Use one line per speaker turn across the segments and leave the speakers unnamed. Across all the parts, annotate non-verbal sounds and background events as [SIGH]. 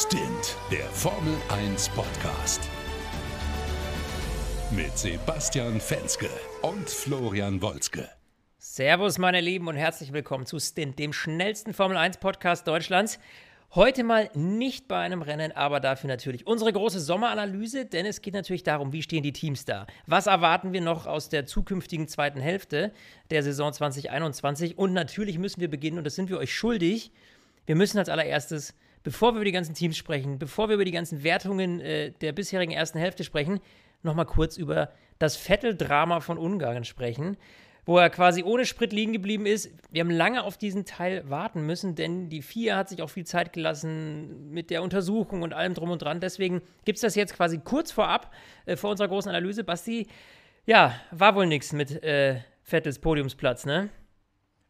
Stint, der Formel 1 Podcast. Mit Sebastian Fenske und Florian Wolzke.
Servus, meine Lieben, und herzlich willkommen zu Stint, dem schnellsten Formel 1 Podcast Deutschlands. Heute mal nicht bei einem Rennen, aber dafür natürlich unsere große Sommeranalyse, denn es geht natürlich darum, wie stehen die Teams da? Was erwarten wir noch aus der zukünftigen zweiten Hälfte der Saison 2021? Und natürlich müssen wir beginnen, und das sind wir euch schuldig. Wir müssen als allererstes bevor wir über die ganzen Teams sprechen, bevor wir über die ganzen Wertungen äh, der bisherigen ersten Hälfte sprechen, nochmal kurz über das Vettel-Drama von Ungarn sprechen, wo er quasi ohne Sprit liegen geblieben ist. Wir haben lange auf diesen Teil warten müssen, denn die FIA hat sich auch viel Zeit gelassen mit der Untersuchung und allem drum und dran. Deswegen gibt es das jetzt quasi kurz vorab äh, vor unserer großen Analyse. Basti, ja, war wohl nichts mit äh, Vettels Podiumsplatz, ne?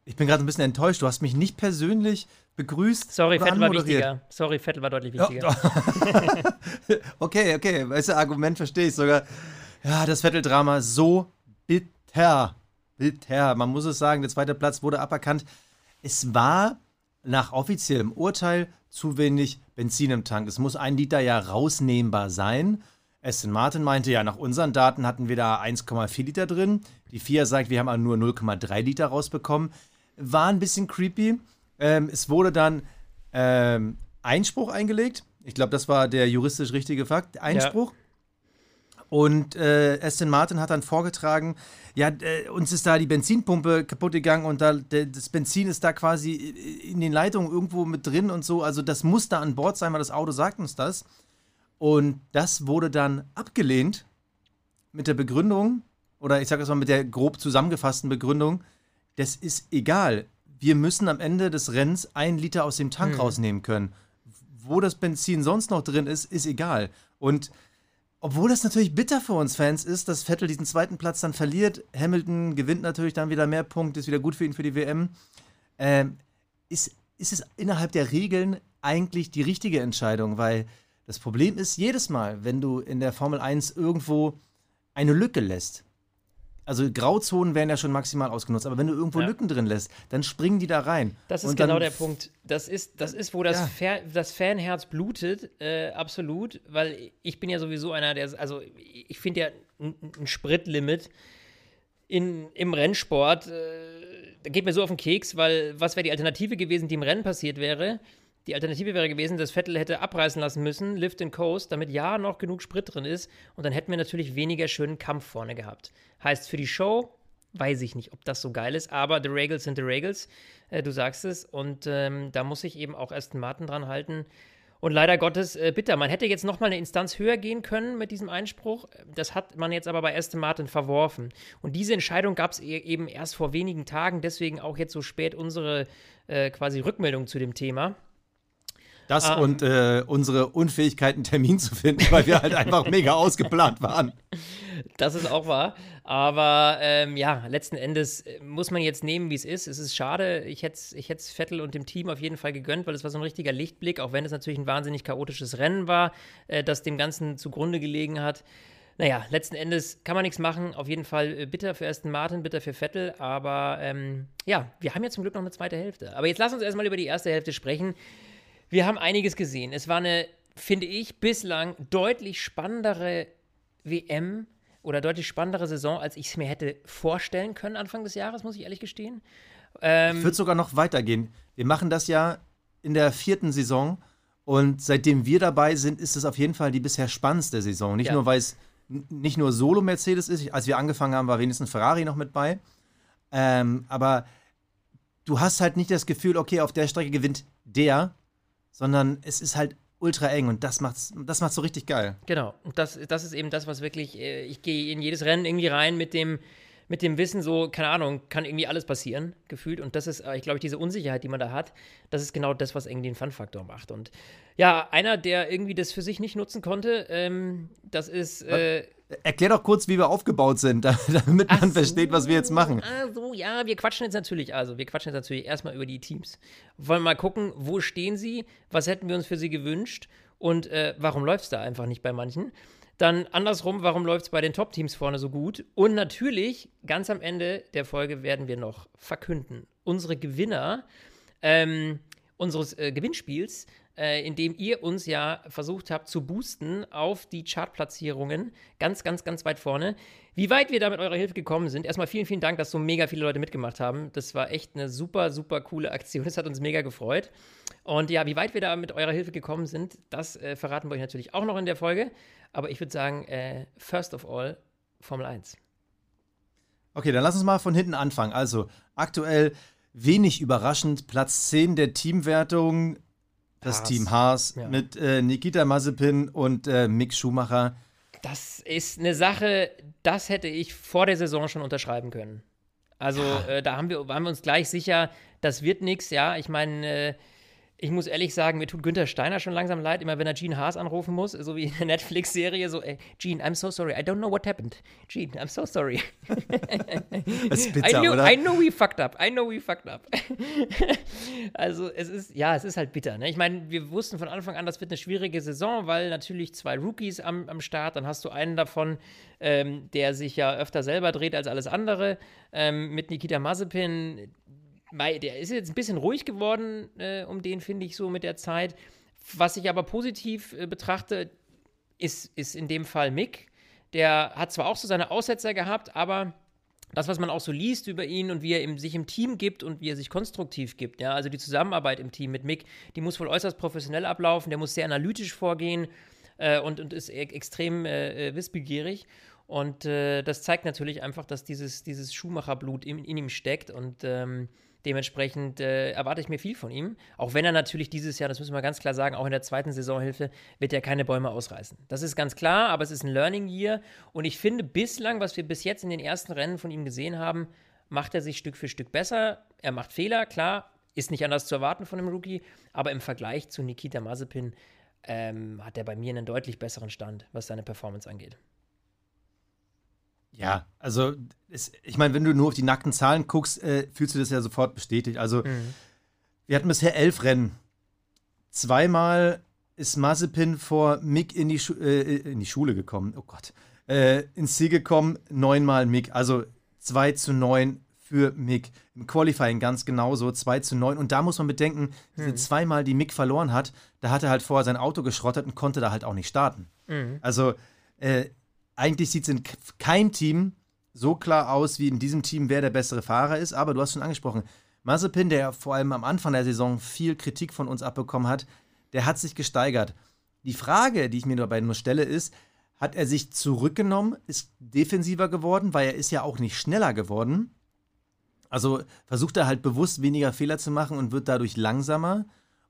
Ich bin gerade ein bisschen enttäuscht. Du hast mich nicht persönlich begrüßt.
Sorry, Vettel war wichtiger. Sorry, Vettel war deutlich wichtiger.
Ja. [LAUGHS] okay, okay. Weißt du, Argument verstehe ich sogar. Ja, das Vettel-Drama so bitter. Bitter. Man muss es sagen, der zweite Platz wurde aberkannt. Es war nach offiziellem Urteil zu wenig Benzin im Tank. Es muss ein Liter ja rausnehmbar sein. Aston Martin meinte ja, nach unseren Daten hatten wir da 1,4 Liter drin. Die FIA sagt, wir haben nur 0,3 Liter rausbekommen. War ein bisschen creepy. Ähm, es wurde dann ähm, Einspruch eingelegt. Ich glaube, das war der juristisch richtige Fakt. Einspruch. Ja. Und äh, Aston Martin hat dann vorgetragen, ja, äh, uns ist da die Benzinpumpe kaputt gegangen und da, das Benzin ist da quasi in den Leitungen irgendwo mit drin und so. Also das muss da an Bord sein, weil das Auto sagt uns das. Und das wurde dann abgelehnt mit der Begründung, oder ich sage es mal mit der grob zusammengefassten Begründung, das ist egal wir müssen am Ende des Rennens ein Liter aus dem Tank hm. rausnehmen können. Wo das Benzin sonst noch drin ist, ist egal. Und obwohl das natürlich bitter für uns Fans ist, dass Vettel diesen zweiten Platz dann verliert, Hamilton gewinnt natürlich dann wieder mehr Punkte, ist wieder gut für ihn für die WM, ähm, ist, ist es innerhalb der Regeln eigentlich die richtige Entscheidung, weil das Problem ist, jedes Mal, wenn du in der Formel 1 irgendwo eine Lücke lässt, also Grauzonen werden ja schon maximal ausgenutzt, aber wenn du irgendwo ja. Lücken drin lässt, dann springen die da rein.
Das ist genau der Punkt. Das ist, das ist wo das, ja. Fan, das Fanherz blutet, äh, absolut, weil ich bin ja sowieso einer, der, also ich finde ja ein, ein Spritlimit in, im Rennsport, äh, da geht mir so auf den Keks, weil was wäre die Alternative gewesen, die im Rennen passiert wäre? Die Alternative wäre gewesen, dass Vettel hätte abreißen lassen müssen, Lift and Coast, damit ja noch genug Sprit drin ist. Und dann hätten wir natürlich weniger schönen Kampf vorne gehabt. Heißt für die Show, weiß ich nicht, ob das so geil ist, aber the Regals sind the Regals. Äh, du sagst es. Und ähm, da muss sich eben auch Aston Martin dran halten. Und leider Gottes, äh, bitter. Man hätte jetzt noch mal eine Instanz höher gehen können mit diesem Einspruch. Das hat man jetzt aber bei Aston Martin verworfen. Und diese Entscheidung gab es eben erst vor wenigen Tagen. Deswegen auch jetzt so spät unsere äh, quasi Rückmeldung zu dem Thema.
Das ah. und äh, unsere Unfähigkeit, einen Termin zu finden, weil wir halt einfach [LAUGHS] mega ausgeplant waren.
Das ist auch wahr. Aber ähm, ja, letzten Endes äh, muss man jetzt nehmen, wie es ist. Es ist schade. Ich hätte es ich Vettel und dem Team auf jeden Fall gegönnt, weil es war so ein richtiger Lichtblick, auch wenn es natürlich ein wahnsinnig chaotisches Rennen war, äh, das dem Ganzen zugrunde gelegen hat. Naja, letzten Endes kann man nichts machen. Auf jeden Fall äh, bitter für Aston Martin, bitter für Vettel. Aber ähm, ja, wir haben ja zum Glück noch eine zweite Hälfte. Aber jetzt lass uns erstmal über die erste Hälfte sprechen. Wir haben einiges gesehen. Es war eine, finde ich, bislang deutlich spannendere WM oder deutlich spannendere Saison, als ich es mir hätte vorstellen können Anfang des Jahres, muss ich ehrlich gestehen.
Ähm, ich würde sogar noch weitergehen. Wir machen das ja in der vierten Saison und seitdem wir dabei sind, ist es auf jeden Fall die bisher spannendste Saison. Nicht ja. nur, weil es nicht nur Solo-Mercedes ist. Als wir angefangen haben, war wenigstens Ferrari noch mit bei. Ähm, aber du hast halt nicht das Gefühl, okay, auf der Strecke gewinnt der, sondern es ist halt ultra eng und das macht's, das macht's so richtig geil.
Genau. Und das, das ist eben das, was wirklich, äh, ich gehe in jedes Rennen irgendwie rein mit dem, mit dem Wissen, so, keine Ahnung, kann irgendwie alles passieren, gefühlt. Und das ist, äh, ich glaube, diese Unsicherheit, die man da hat, das ist genau das, was irgendwie den Fun-Faktor macht. Und ja, einer, der irgendwie das für sich nicht nutzen konnte, ähm, das ist. Äh,
Erklär doch kurz, wie wir aufgebaut sind, [LAUGHS] damit man so, versteht, was wir jetzt machen.
Also, ja, wir quatschen jetzt natürlich, also wir quatschen jetzt natürlich erstmal über die Teams. Wollen mal gucken, wo stehen sie, was hätten wir uns für sie gewünscht und äh, warum läuft es da einfach nicht bei manchen. Dann andersrum, warum läuft es bei den Top-Teams vorne so gut? Und natürlich, ganz am Ende der Folge werden wir noch verkünden. Unsere Gewinner. Ähm, unseres äh, Gewinnspiels, äh, in dem ihr uns ja versucht habt zu boosten auf die Chartplatzierungen. Ganz, ganz, ganz weit vorne. Wie weit wir da mit eurer Hilfe gekommen sind. Erstmal vielen, vielen Dank, dass so mega viele Leute mitgemacht haben. Das war echt eine super, super coole Aktion. Das hat uns mega gefreut. Und ja, wie weit wir da mit eurer Hilfe gekommen sind, das äh, verraten wir euch natürlich auch noch in der Folge. Aber ich würde sagen, äh, first of all, Formel 1.
Okay, dann lass uns mal von hinten anfangen. Also, aktuell wenig überraschend, Platz 10 der Teamwertung, das Haas. Team Haas ja. mit äh, Nikita Mazepin und äh, Mick Schumacher.
Das ist eine Sache, das hätte ich vor der Saison schon unterschreiben können. Also ja. äh, da haben wir, waren wir uns gleich sicher, das wird nichts, ja. Ich meine, äh, ich muss ehrlich sagen, mir tut Günther Steiner schon langsam leid, immer wenn er Gene Haas anrufen muss, so wie in der Netflix-Serie, so, ey, Gene, I'm so sorry, I don't know what happened. Gene, I'm so sorry. [LAUGHS]
das ist bitter,
I knew,
oder?
I know we fucked up, I know we fucked up. [LAUGHS] also es ist, ja, es ist halt bitter. Ne? Ich meine, wir wussten von Anfang an, das wird eine schwierige Saison, weil natürlich zwei Rookies am, am Start, dann hast du einen davon, ähm, der sich ja öfter selber dreht als alles andere, ähm, mit Nikita Mazepin, der ist jetzt ein bisschen ruhig geworden, äh, um den finde ich so mit der Zeit. Was ich aber positiv äh, betrachte, ist, ist in dem Fall Mick. Der hat zwar auch so seine Aussetzer gehabt, aber das, was man auch so liest über ihn und wie er im, sich im Team gibt und wie er sich konstruktiv gibt, ja, also die Zusammenarbeit im Team mit Mick, die muss wohl äußerst professionell ablaufen, der muss sehr analytisch vorgehen äh, und, und ist e extrem äh, äh, wissbegierig. Und äh, das zeigt natürlich einfach, dass dieses, dieses Schuhmacherblut in, in ihm steckt und ähm, Dementsprechend äh, erwarte ich mir viel von ihm. Auch wenn er natürlich dieses Jahr, das müssen wir ganz klar sagen, auch in der zweiten Saisonhilfe wird er keine Bäume ausreißen. Das ist ganz klar, aber es ist ein Learning Year. Und ich finde bislang, was wir bis jetzt in den ersten Rennen von ihm gesehen haben, macht er sich Stück für Stück besser. Er macht Fehler, klar, ist nicht anders zu erwarten von einem Rookie, aber im Vergleich zu Nikita Mazepin ähm, hat er bei mir einen deutlich besseren Stand, was seine Performance angeht.
Ja, also es, ich meine, wenn du nur auf die nackten Zahlen guckst, äh, fühlst du das ja sofort bestätigt. Also mhm. wir hatten bisher elf Rennen. Zweimal ist Mazepin vor Mick in die, Schu äh, in die Schule gekommen. Oh Gott. Äh, ins Ziel gekommen, neunmal Mick. Also 2 zu 9 für Mick. Im Qualifying ganz genauso, 2 zu 9. Und da muss man bedenken, diese mhm. zweimal, die Mick verloren hat, da hat er halt vorher sein Auto geschrottet und konnte da halt auch nicht starten. Mhm. Also äh, eigentlich sieht es in keinem Team so klar aus, wie in diesem Team, wer der bessere Fahrer ist. Aber du hast schon angesprochen, Mazepin, der vor allem am Anfang der Saison viel Kritik von uns abbekommen hat, der hat sich gesteigert. Die Frage, die ich mir dabei nur stelle, ist, hat er sich zurückgenommen, ist defensiver geworden, weil er ist ja auch nicht schneller geworden. Also versucht er halt bewusst weniger Fehler zu machen und wird dadurch langsamer.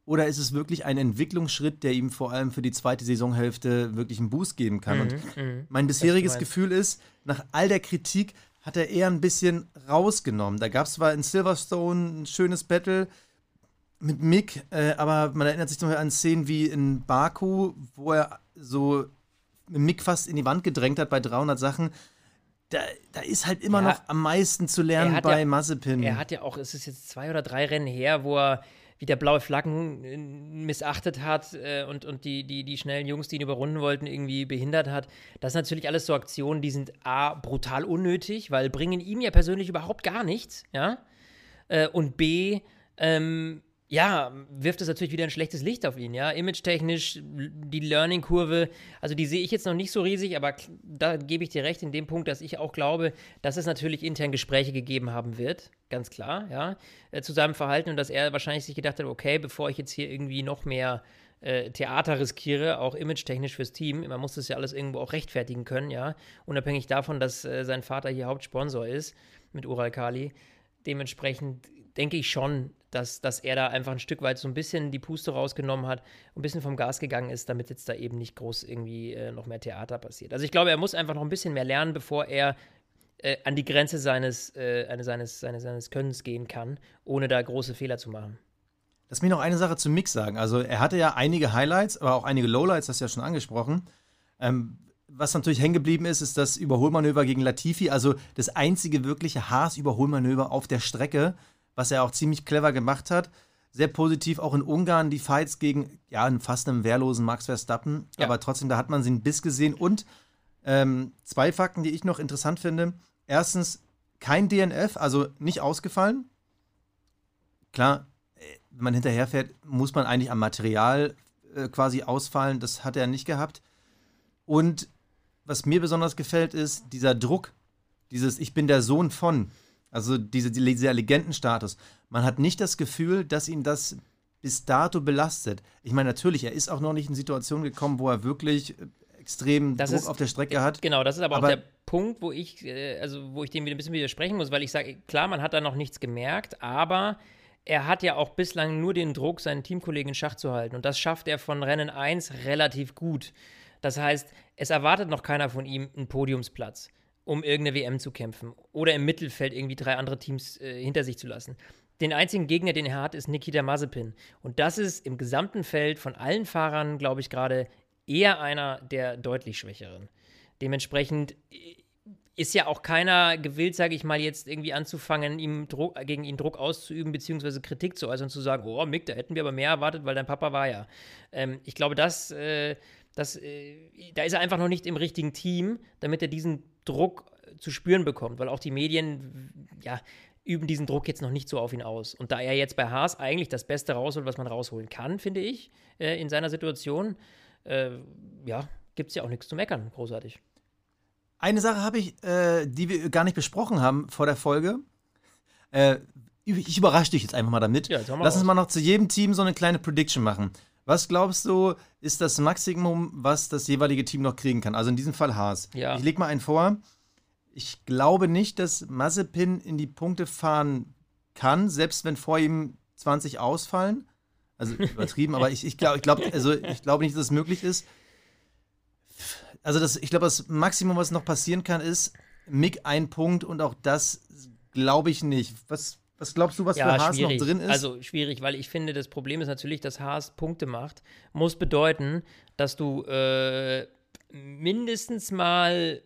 Oder ist es wirklich ein Entwicklungsschritt, der ihm vor allem für die zweite Saisonhälfte wirklich einen Boost geben kann? Mhm, und mhm. mein bisheriges Gefühl ist, nach all der Kritik hat er eher ein bisschen rausgenommen. Da gab es zwar in Silverstone ein schönes Battle mit Mick, äh, aber man erinnert sich noch an Szenen wie in Baku, wo er so Mick fast in die Wand gedrängt hat bei 300 Sachen. Da, da, ist halt immer ja, noch am meisten zu lernen bei
ja,
Mazepin.
Er hat ja auch, es ist jetzt zwei oder drei Rennen her, wo er wieder blaue Flaggen äh, missachtet hat äh, und, und die, die, die schnellen Jungs, die ihn überrunden wollten, irgendwie behindert hat. Das sind natürlich alles so Aktionen, die sind A, brutal unnötig, weil bringen ihm ja persönlich überhaupt gar nichts, ja. Äh, und B, ähm, ja, wirft es natürlich wieder ein schlechtes Licht auf ihn, ja. Image-technisch, die Learning-Kurve, also die sehe ich jetzt noch nicht so riesig, aber da gebe ich dir recht in dem Punkt, dass ich auch glaube, dass es natürlich intern Gespräche gegeben haben wird, ganz klar, ja, äh, zu seinem Verhalten und dass er wahrscheinlich sich gedacht hat, okay, bevor ich jetzt hier irgendwie noch mehr äh, Theater riskiere, auch image-technisch fürs Team, man muss das ja alles irgendwo auch rechtfertigen können, ja, unabhängig davon, dass äh, sein Vater hier Hauptsponsor ist mit Ural Kali. Dementsprechend denke ich schon, dass, dass er da einfach ein Stück weit so ein bisschen die Puste rausgenommen hat, ein bisschen vom Gas gegangen ist, damit jetzt da eben nicht groß irgendwie äh, noch mehr Theater passiert. Also ich glaube, er muss einfach noch ein bisschen mehr lernen, bevor er äh, an die Grenze seines, äh, seines, seines, seines Könnens gehen kann, ohne da große Fehler zu machen.
Lass mich noch eine Sache zum Mix sagen. Also er hatte ja einige Highlights, aber auch einige Lowlights, das ja schon angesprochen. Ähm, was natürlich hängen geblieben ist, ist das Überholmanöver gegen Latifi, also das einzige wirkliche Haas-Überholmanöver auf der Strecke was er auch ziemlich clever gemacht hat. Sehr positiv auch in Ungarn die Fights gegen, ja, fast einem wehrlosen Max Verstappen. Ja. Aber trotzdem, da hat man sie ein Biss gesehen. Und ähm, zwei Fakten, die ich noch interessant finde. Erstens, kein DNF, also nicht ausgefallen. Klar, wenn man hinterherfährt, muss man eigentlich am Material äh, quasi ausfallen. Das hat er nicht gehabt. Und was mir besonders gefällt, ist dieser Druck, dieses Ich bin der Sohn von, also diese, dieser Legendenstatus. Man hat nicht das Gefühl, dass ihn das bis dato belastet. Ich meine, natürlich, er ist auch noch nicht in Situationen gekommen, wo er wirklich äh, extrem
das
Druck
ist,
auf der Strecke hat.
Genau, das ist aber,
aber
auch der Punkt, wo ich, äh, also wo ich dem wieder ein bisschen widersprechen muss, weil ich sage, klar, man hat da noch nichts gemerkt, aber er hat ja auch bislang nur den Druck, seinen Teamkollegen in Schach zu halten. Und das schafft er von Rennen 1 relativ gut. Das heißt, es erwartet noch keiner von ihm einen Podiumsplatz, um irgendeine WM zu kämpfen oder im Mittelfeld irgendwie drei andere Teams äh, hinter sich zu lassen. Den einzigen Gegner, den er hat, ist Nikita Mazepin. Und das ist im gesamten Feld von allen Fahrern, glaube ich, gerade eher einer der deutlich schwächeren. Dementsprechend äh, ist ja auch keiner gewillt, sage ich mal, jetzt irgendwie anzufangen, ihm Druck, gegen ihn Druck auszuüben, beziehungsweise Kritik zu äußern und zu sagen, oh Mick, da hätten wir aber mehr erwartet, weil dein Papa war ja. Ähm, ich glaube, das, äh, das, äh, da ist er einfach noch nicht im richtigen Team, damit er diesen Druck zu spüren bekommt, weil auch die Medien, ja, üben diesen Druck jetzt noch nicht so auf ihn aus. Und da er jetzt bei Haas eigentlich das Beste rausholt, was man rausholen kann, finde ich, äh, in seiner Situation, äh, ja, gibt es ja auch nichts zu meckern, großartig.
Eine Sache habe ich, äh, die wir gar nicht besprochen haben vor der Folge. Äh, ich überrasche dich jetzt einfach mal damit. Ja, Lass uns mal noch zu jedem Team so eine kleine Prediction machen. Was glaubst du, ist das Maximum, was das jeweilige Team noch kriegen kann? Also in diesem Fall Haas.
Ja.
Ich lege mal einen vor. Ich glaube nicht, dass Mazepin in die Punkte fahren kann, selbst wenn vor ihm 20 ausfallen. Also [LAUGHS] übertrieben, aber ich, ich glaube ich glaub, also ich glaube nicht, dass es möglich ist also das, ich glaube, das Maximum, was noch passieren kann, ist Mick ein Punkt und auch das glaube ich nicht. Was, was glaubst du, was
ja,
für Haas
schwierig.
noch drin ist?
Also schwierig, weil ich finde, das Problem ist natürlich, dass Haas Punkte macht. Muss bedeuten, dass du äh, mindestens mal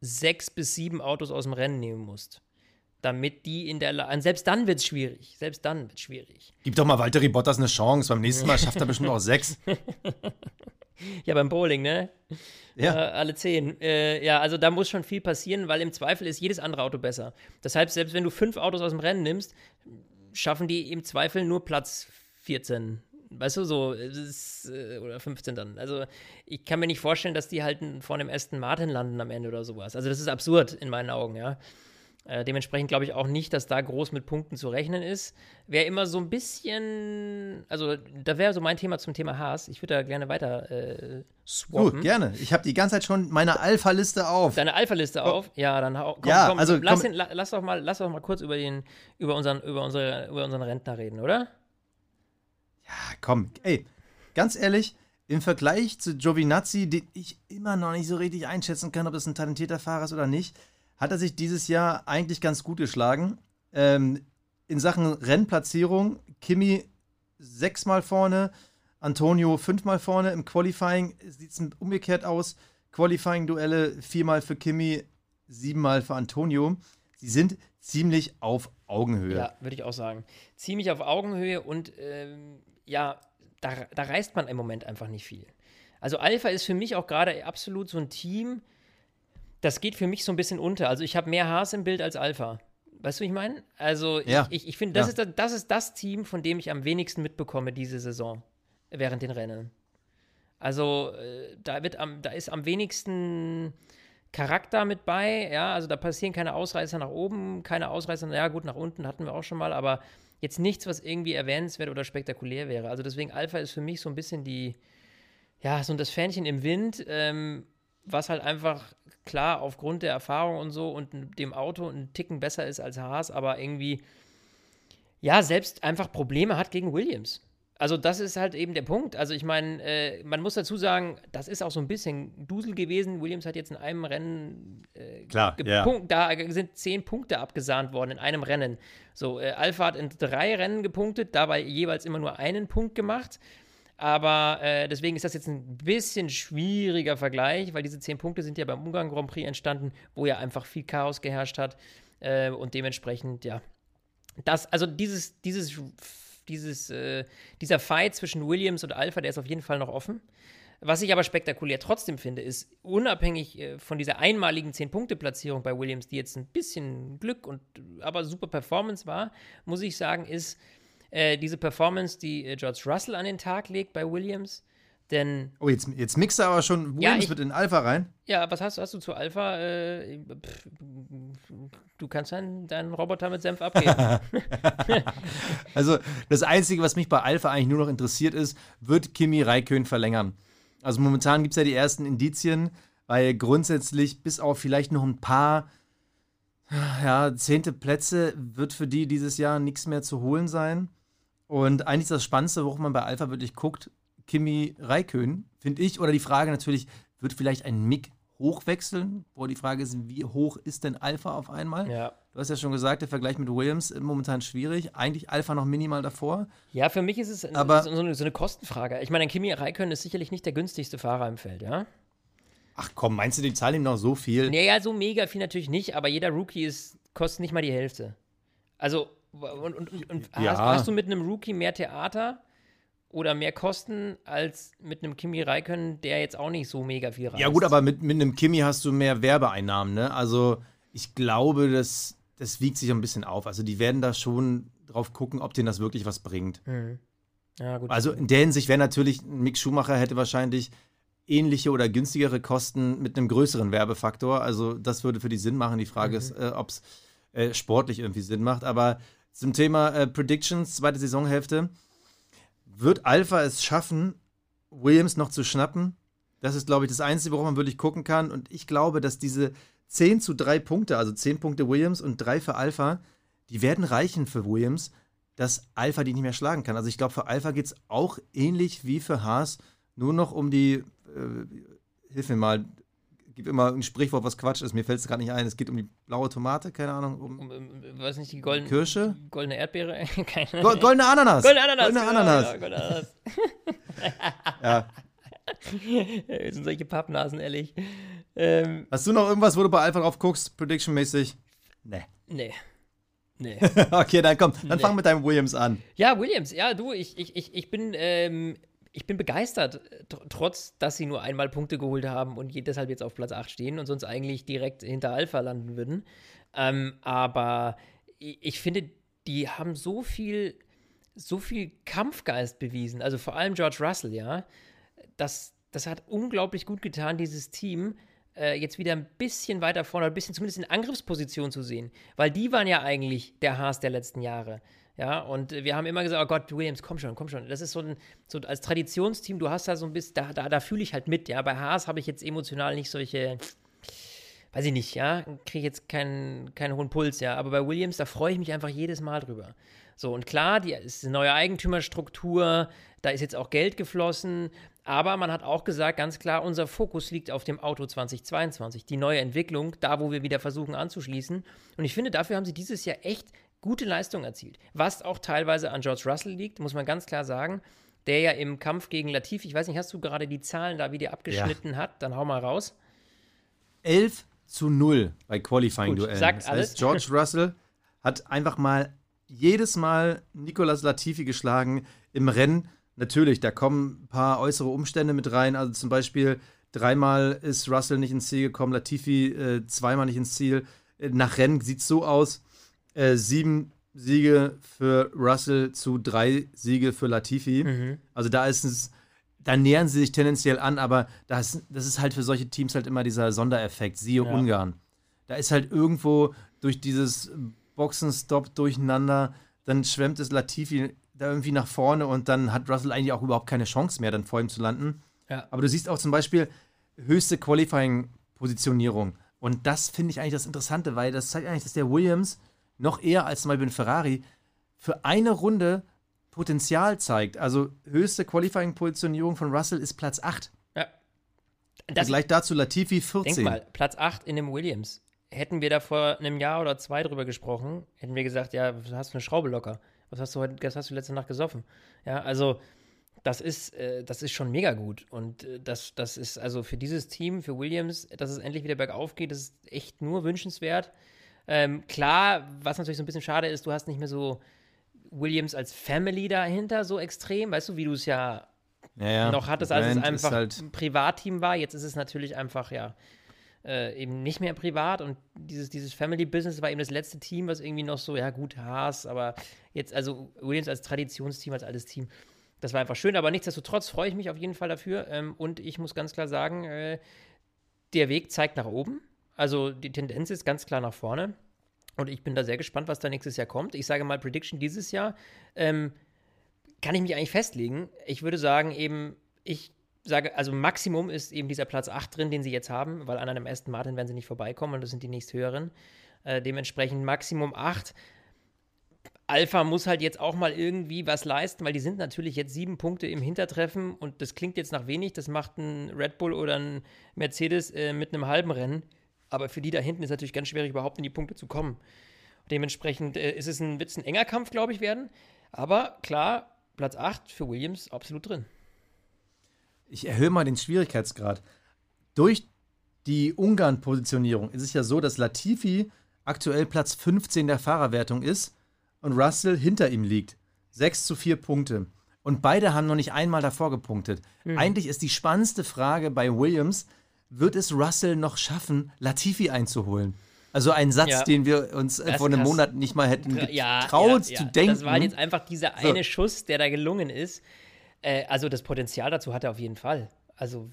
sechs bis sieben Autos aus dem Rennen nehmen musst. Damit die in der Lage. Selbst dann wird es schwierig. Selbst dann wird es schwierig.
Gib doch mal Walter Bottas eine Chance. Beim nächsten Mal schafft er bestimmt auch sechs. [LAUGHS] [LAUGHS]
Ja, beim Bowling, ne?
Ja.
Äh, alle zehn. Äh, ja, also da muss schon viel passieren, weil im Zweifel ist jedes andere Auto besser. Deshalb, selbst wenn du fünf Autos aus dem Rennen nimmst, schaffen die im Zweifel nur Platz 14. Weißt du, so, ist, äh, oder 15 dann. Also, ich kann mir nicht vorstellen, dass die halt vor dem Aston Martin landen am Ende oder sowas. Also, das ist absurd in meinen Augen, ja. Äh, dementsprechend glaube ich auch nicht, dass da groß mit Punkten zu rechnen ist. Wäre immer so ein bisschen, also da wäre so mein Thema zum Thema Haas. Ich würde da gerne weiter äh, swappen.
Gut, gerne. Ich habe die ganze Zeit schon meine Alpha-Liste auf.
Deine Alpha-Liste
komm.
auf? Ja, dann komm,
ja,
komm,
also,
lass,
komm.
Den, lass, doch mal, lass doch mal kurz über, den, über, unseren, über, unsere, über unseren Rentner reden, oder?
Ja, komm. Ey, ganz ehrlich, im Vergleich zu Giovinazzi, den ich immer noch nicht so richtig einschätzen kann, ob das ein talentierter Fahrer ist oder nicht, hat er sich dieses Jahr eigentlich ganz gut geschlagen. Ähm, in Sachen Rennplatzierung, Kimi sechsmal vorne, Antonio fünfmal vorne. Im Qualifying sieht es umgekehrt aus. Qualifying-Duelle viermal für Kimi, siebenmal für Antonio. Sie sind ziemlich auf Augenhöhe.
Ja, würde ich auch sagen. Ziemlich auf Augenhöhe und ähm, ja, da, da reißt man im Moment einfach nicht viel. Also Alpha ist für mich auch gerade absolut so ein Team, das geht für mich so ein bisschen unter. Also ich habe mehr Haas im Bild als Alpha. Weißt du, wie ich meine? Also
ja.
ich, ich, ich finde, das,
ja.
ist, das ist das Team, von dem ich am wenigsten mitbekomme diese Saison während den Rennen. Also äh, da wird am, da ist am wenigsten Charakter mit bei, ja, also da passieren keine Ausreißer nach oben, keine Ausreißer, ja gut, nach unten hatten wir auch schon mal, aber jetzt nichts, was irgendwie erwähnenswert oder spektakulär wäre. Also deswegen Alpha ist für mich so ein bisschen die, ja, so das Fähnchen im Wind, ähm, was halt einfach klar aufgrund der Erfahrung und so und dem Auto einen Ticken besser ist als Haas, aber irgendwie, ja, selbst einfach Probleme hat gegen Williams. Also das ist halt eben der Punkt. Also ich meine, äh, man muss dazu sagen, das ist auch so ein bisschen Dusel gewesen. Williams hat jetzt in einem Rennen äh,
Klar, ja.
da sind zehn Punkte abgesahnt worden in einem Rennen. So, äh, Alpha hat in drei Rennen gepunktet, dabei jeweils immer nur einen Punkt gemacht. Aber äh, deswegen ist das jetzt ein bisschen schwieriger Vergleich, weil diese zehn Punkte sind ja beim Ungarn Grand Prix entstanden, wo ja einfach viel Chaos geherrscht hat. Äh, und dementsprechend, ja. Das, also dieses, dieses dieses, äh, dieser Fight zwischen Williams und Alpha, der ist auf jeden Fall noch offen. Was ich aber spektakulär trotzdem finde, ist, unabhängig äh, von dieser einmaligen 10-Punkte-Platzierung bei Williams, die jetzt ein bisschen Glück und aber super Performance war, muss ich sagen, ist, äh, diese Performance, die äh, George Russell an den Tag legt bei Williams. Denn.
Oh, jetzt, jetzt mixt er aber schon Williams ja, ich, mit in Alpha rein.
Ja, was hast, hast du zu Alpha? Äh, pff, du kannst deinen, deinen Roboter mit Senf abgeben. [LAUGHS]
also, das Einzige, was mich bei Alpha eigentlich nur noch interessiert ist, wird Kimi Raikön verlängern? Also, momentan gibt es ja die ersten Indizien, weil grundsätzlich bis auf vielleicht noch ein paar ja, zehnte Plätze wird für die dieses Jahr nichts mehr zu holen sein. Und eigentlich das Spannendste, worauf man bei Alpha wirklich guckt, Kimi Raikön, finde ich. Oder die Frage natürlich, wird vielleicht ein Mick hochwechseln? Wo die Frage ist, wie hoch ist denn Alpha auf einmal?
Ja.
Du hast ja schon gesagt, der Vergleich mit Williams momentan schwierig. Eigentlich Alpha noch minimal davor.
Ja, für mich ist es
aber,
so, eine, so eine Kostenfrage. Ich meine, ein Kimi Raikön ist sicherlich nicht der günstigste Fahrer im Feld, ja?
Ach komm, meinst du, die zahlen ihm noch so viel?
Naja, so mega viel natürlich nicht, aber jeder Rookie ist, kostet nicht mal die Hälfte. Also, und, und, und ja. hast, hast, du mit einem Rookie mehr Theater oder mehr Kosten als mit einem Kimi Raikön, der jetzt auch nicht so mega viel reist.
Ja, gut, aber mit, mit einem Kimi hast du mehr Werbeeinnahmen, ne? Also, ich glaube, das, das wiegt sich ein bisschen auf. Also, die werden da schon drauf gucken, ob denen das wirklich was bringt. Mhm. Ja, gut. Also, in der Hinsicht wäre natürlich, Mick Schumacher hätte wahrscheinlich ähnliche oder günstigere Kosten mit einem größeren Werbefaktor. Also, das würde für die Sinn machen. Die Frage mhm. ist, äh, ob es äh, sportlich irgendwie Sinn macht. Aber zum Thema äh, Predictions, zweite Saisonhälfte wird Alpha es schaffen, Williams noch zu schnappen? Das ist, glaube ich, das Einzige, worauf man wirklich gucken kann. Und ich glaube, dass diese 10 zu 3 Punkte, also 10 Punkte Williams und 3 für Alpha, die werden reichen für Williams, dass Alpha die nicht mehr schlagen kann. Also ich glaube, für Alpha geht es auch ähnlich wie für Haas, nur noch um die, äh, hilf mir mal, gibt immer ein Sprichwort, was Quatsch ist. Mir fällt es gerade nicht ein. Es geht um die blaue Tomate, keine Ahnung. Um, um, um
weiß nicht, die goldene
Kirsche?
Goldene Erdbeere? [LAUGHS] keine
Go goldene Ananas.
Goldene Ananas.
Goldene
genau,
Ananas.
Ja, goldene Ananas. [LAUGHS]
ja. [LAUGHS]
Wir sind solche Pappnasen, ehrlich. Ähm,
Hast du noch irgendwas, wo du bei Alpha drauf guckst, prediction-mäßig?
Nee. Nee. Nee.
okay, dann komm, dann nee. fang mit deinem Williams an.
Ja, Williams, ja, du, ich, ich, ich, ich bin ähm, ich bin begeistert, trotz dass sie nur einmal Punkte geholt haben und deshalb jetzt auf Platz 8 stehen und sonst eigentlich direkt hinter Alpha landen würden. Ähm, aber ich finde, die haben so viel, so viel Kampfgeist bewiesen. Also vor allem George Russell, ja. Das, das hat unglaublich gut getan, dieses Team äh, jetzt wieder ein bisschen weiter vorne, ein bisschen zumindest in Angriffsposition zu sehen. Weil die waren ja eigentlich der Haas der letzten Jahre. Ja, und wir haben immer gesagt, oh Gott, Williams, komm schon, komm schon. Das ist so ein, so als Traditionsteam, du hast da so ein bisschen, da, da, da fühle ich halt mit, ja. Bei Haas habe ich jetzt emotional nicht solche, weiß ich nicht, ja, kriege ich jetzt keinen, keinen hohen Puls, ja. Aber bei Williams, da freue ich mich einfach jedes Mal drüber. So, und klar, die ist eine neue Eigentümerstruktur, da ist jetzt auch Geld geflossen, aber man hat auch gesagt, ganz klar, unser Fokus liegt auf dem Auto 2022, die neue Entwicklung, da wo wir wieder versuchen anzuschließen. Und ich finde, dafür haben sie dieses Jahr echt gute Leistung erzielt. Was auch teilweise an George Russell liegt, muss man ganz klar sagen. Der ja im Kampf gegen Latifi, ich weiß nicht, hast du gerade die Zahlen da, wie der abgeschnitten ja. hat? Dann hau mal raus.
11 zu 0 bei Qualifying-Duellen.
Sagt
das
alles.
heißt, George [LAUGHS] Russell hat einfach mal jedes Mal Nicolas Latifi geschlagen im Rennen. Natürlich, da kommen ein paar äußere Umstände mit rein. Also zum Beispiel dreimal ist Russell nicht ins Ziel gekommen, Latifi äh, zweimal nicht ins Ziel. Äh, nach Rennen sieht es so aus, äh, sieben Siege für Russell zu drei Siege für Latifi. Mhm. Also da ist es, da nähern sie sich tendenziell an, aber das, das ist halt für solche Teams halt immer dieser Sondereffekt, siehe ja. Ungarn. Da ist halt irgendwo durch dieses Boxenstopp durcheinander, dann schwemmt es Latifi da irgendwie nach vorne und dann hat Russell eigentlich auch überhaupt keine Chance mehr, dann vor ihm zu landen.
Ja.
Aber du siehst auch zum Beispiel höchste Qualifying-Positionierung. Und das finde ich eigentlich das Interessante, weil das zeigt eigentlich, dass der Williams noch eher als zum Beispiel ein Ferrari für eine Runde Potenzial zeigt. Also höchste Qualifying-Positionierung von Russell ist Platz 8.
Ja.
Das Gleich dazu Latifi 14.
Denk mal, Platz 8 in dem Williams. Hätten wir da vor einem Jahr oder zwei drüber gesprochen, hätten wir gesagt, ja, was hast du eine Schraube locker? Was hast du heute, was hast du letzte Nacht gesoffen? Ja, also das ist, äh, das ist schon mega gut. Und äh, das, das ist also für dieses Team, für Williams, dass es endlich wieder bergauf geht, das ist echt nur wünschenswert. Ähm, klar, was natürlich so ein bisschen schade ist, du hast nicht mehr so Williams als Family dahinter so extrem, weißt du, wie du es ja,
ja,
noch hattest, als es einfach halt ein Privatteam war. Jetzt ist es natürlich einfach, ja, äh, eben nicht mehr privat und dieses, dieses Family Business war eben das letzte Team, was irgendwie noch so, ja gut, Haas, aber jetzt, also Williams als Traditionsteam, als altes Team, das war einfach schön, aber nichtsdestotrotz freue ich mich auf jeden Fall dafür ähm, und ich muss ganz klar sagen, äh, der Weg zeigt nach oben, also die Tendenz ist ganz klar nach vorne und ich bin da sehr gespannt, was da nächstes Jahr kommt. Ich sage mal Prediction dieses Jahr, ähm, kann ich mich eigentlich festlegen. Ich würde sagen eben, ich sage, also Maximum ist eben dieser Platz 8 drin, den sie jetzt haben, weil an einem Aston Martin werden sie nicht vorbeikommen und das sind die nächsthöheren. Äh, dementsprechend Maximum 8. Alpha muss halt jetzt auch mal irgendwie was leisten, weil die sind natürlich jetzt sieben Punkte im Hintertreffen und das klingt jetzt nach wenig. Das macht ein Red Bull oder ein Mercedes äh, mit einem halben Rennen. Aber für die da hinten ist natürlich ganz schwierig, überhaupt in die Punkte zu kommen. Dementsprechend äh, ist es ein, wird es ein enger Kampf, glaube ich, werden. Aber klar, Platz 8 für Williams absolut drin
ich erhöhe mal den Schwierigkeitsgrad. Durch die Ungarn-Positionierung ist es ja so, dass Latifi aktuell Platz 15 der Fahrerwertung ist und Russell hinter ihm liegt. 6 zu 4 Punkte. Und beide haben noch nicht einmal davor gepunktet. Mhm. Eigentlich ist die spannendste Frage bei Williams, wird es Russell noch schaffen, Latifi einzuholen? Also ein Satz, ja. den wir uns äh, vor einem Monat nicht mal hätten getraut ja, ja, zu denken. Das
war jetzt einfach dieser eine so. Schuss, der da gelungen ist. Äh, also das Potenzial dazu hat er auf jeden Fall. Also,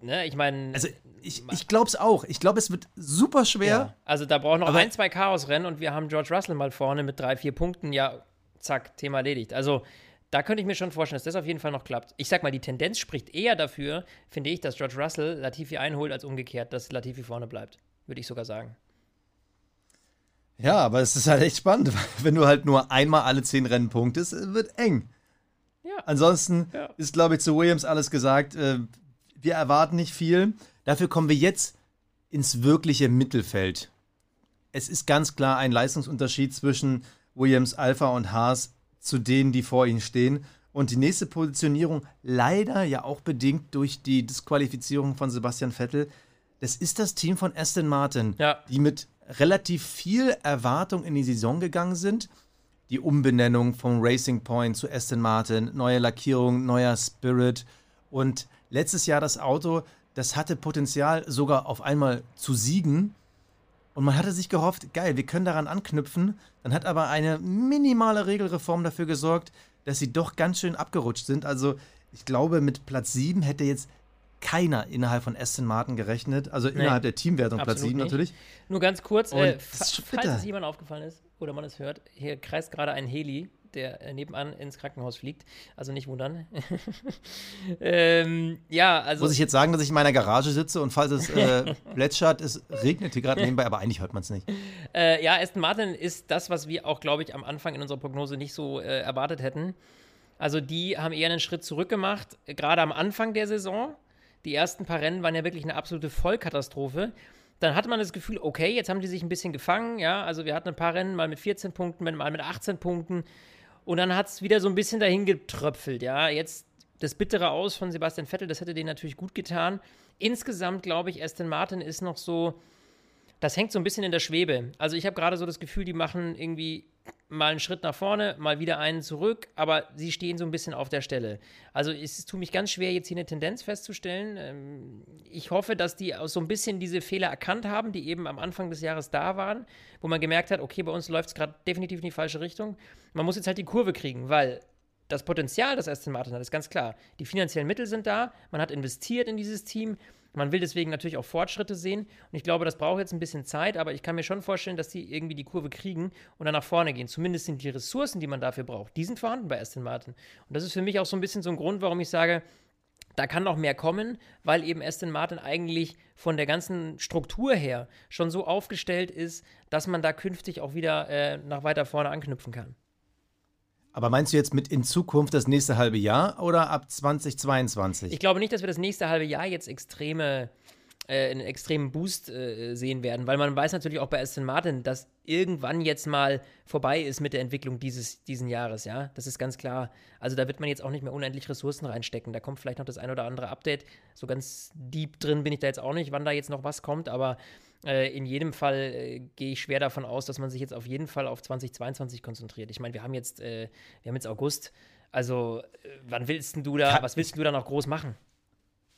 ne, ich meine.
Also ich, ich glaube es auch. Ich glaube, es wird super schwer.
Also da braucht noch ein, zwei Chaosrennen und wir haben George Russell mal vorne mit drei, vier Punkten. Ja, zack, Thema erledigt. Also da könnte ich mir schon vorstellen, dass das auf jeden Fall noch klappt. Ich sag mal, die Tendenz spricht eher dafür, finde ich, dass George Russell Latifi einholt, als umgekehrt, dass Latifi vorne bleibt. Würde ich sogar sagen.
Ja, aber es ist halt echt spannend, [LAUGHS] wenn du halt nur einmal alle zehn Rennen punktest, wird eng. Ja. Ansonsten ja. ist, glaube ich, zu Williams alles gesagt. Äh, wir erwarten nicht viel. Dafür kommen wir jetzt ins wirkliche Mittelfeld. Es ist ganz klar ein Leistungsunterschied zwischen Williams, Alpha und Haas zu denen, die vor ihnen stehen. Und die nächste Positionierung, leider ja auch bedingt durch die Disqualifizierung von Sebastian Vettel, das ist das Team von Aston Martin, ja. die mit relativ viel Erwartung in die Saison gegangen sind die Umbenennung vom Racing Point zu Aston Martin, neue Lackierung, neuer Spirit und letztes Jahr das Auto, das hatte Potenzial sogar auf einmal zu siegen. Und man hatte sich gehofft, geil, wir können daran anknüpfen. Dann hat aber eine minimale Regelreform dafür gesorgt, dass sie doch ganz schön abgerutscht sind. Also ich glaube, mit Platz 7 hätte jetzt keiner innerhalb von Aston Martin gerechnet. Also nee, innerhalb der Teamwertung Platz 7 natürlich.
Nur ganz kurz, äh, falls es jemand aufgefallen ist oder man es hört, hier kreist gerade ein Heli, der äh, nebenan ins Krankenhaus fliegt. Also nicht wundern. [LAUGHS] ähm, ja, also.
Muss ich jetzt sagen, dass ich in meiner Garage sitze und falls es äh, [LAUGHS] plätschert, es regnet hier gerade nebenbei, aber eigentlich hört man es nicht.
Äh, ja, Aston Martin ist das, was wir auch, glaube ich, am Anfang in unserer Prognose nicht so äh, erwartet hätten. Also die haben eher einen Schritt zurück gemacht, gerade am Anfang der Saison die ersten paar Rennen waren ja wirklich eine absolute Vollkatastrophe. Dann hatte man das Gefühl, okay, jetzt haben die sich ein bisschen gefangen, ja. Also wir hatten ein paar Rennen mal mit 14 Punkten, mal mit 18 Punkten. Und dann hat es wieder so ein bisschen dahin getröpfelt, ja. Jetzt das bittere Aus von Sebastian Vettel, das hätte denen natürlich gut getan. Insgesamt glaube ich, Aston Martin ist noch so, das hängt so ein bisschen in der Schwebe. Also ich habe gerade so das Gefühl, die machen irgendwie mal einen Schritt nach vorne, mal wieder einen zurück, aber sie stehen so ein bisschen auf der Stelle. Also es tut mich ganz schwer, jetzt hier eine Tendenz festzustellen. Ähm, ich hoffe, dass die so ein bisschen diese Fehler erkannt haben, die eben am Anfang des Jahres da waren, wo man gemerkt hat, okay, bei uns läuft es gerade definitiv in die falsche Richtung. Man muss jetzt halt die Kurve kriegen, weil das Potenzial, das Aston Martin hat, ist ganz klar. Die finanziellen Mittel sind da, man hat investiert in dieses Team, man will deswegen natürlich auch Fortschritte sehen. Und ich glaube, das braucht jetzt ein bisschen Zeit, aber ich kann mir schon vorstellen, dass die irgendwie die Kurve kriegen und dann nach vorne gehen. Zumindest sind die Ressourcen, die man dafür braucht, die sind vorhanden bei Aston Martin. Und das ist für mich auch so ein bisschen so ein Grund, warum ich sage, da kann noch mehr kommen, weil eben Aston Martin eigentlich von der ganzen Struktur her schon so aufgestellt ist, dass man da künftig auch wieder äh, nach weiter vorne anknüpfen kann.
Aber meinst du jetzt mit in Zukunft das nächste halbe Jahr oder ab 2022?
Ich glaube nicht, dass wir das nächste halbe Jahr jetzt extreme, äh, einen extremen Boost äh, sehen werden, weil man weiß natürlich auch bei Aston Martin, dass irgendwann jetzt mal vorbei ist mit der Entwicklung dieses diesen Jahres, ja. Das ist ganz klar. Also da wird man jetzt auch nicht mehr unendlich Ressourcen reinstecken. Da kommt vielleicht noch das ein oder andere Update. So ganz deep drin bin ich da jetzt auch nicht, wann da jetzt noch was kommt, aber in jedem Fall äh, gehe ich schwer davon aus, dass man sich jetzt auf jeden Fall auf 2022 konzentriert. Ich meine, wir haben jetzt, äh, wir haben jetzt August. Also, äh, wann willst du da, was willst du da noch groß machen?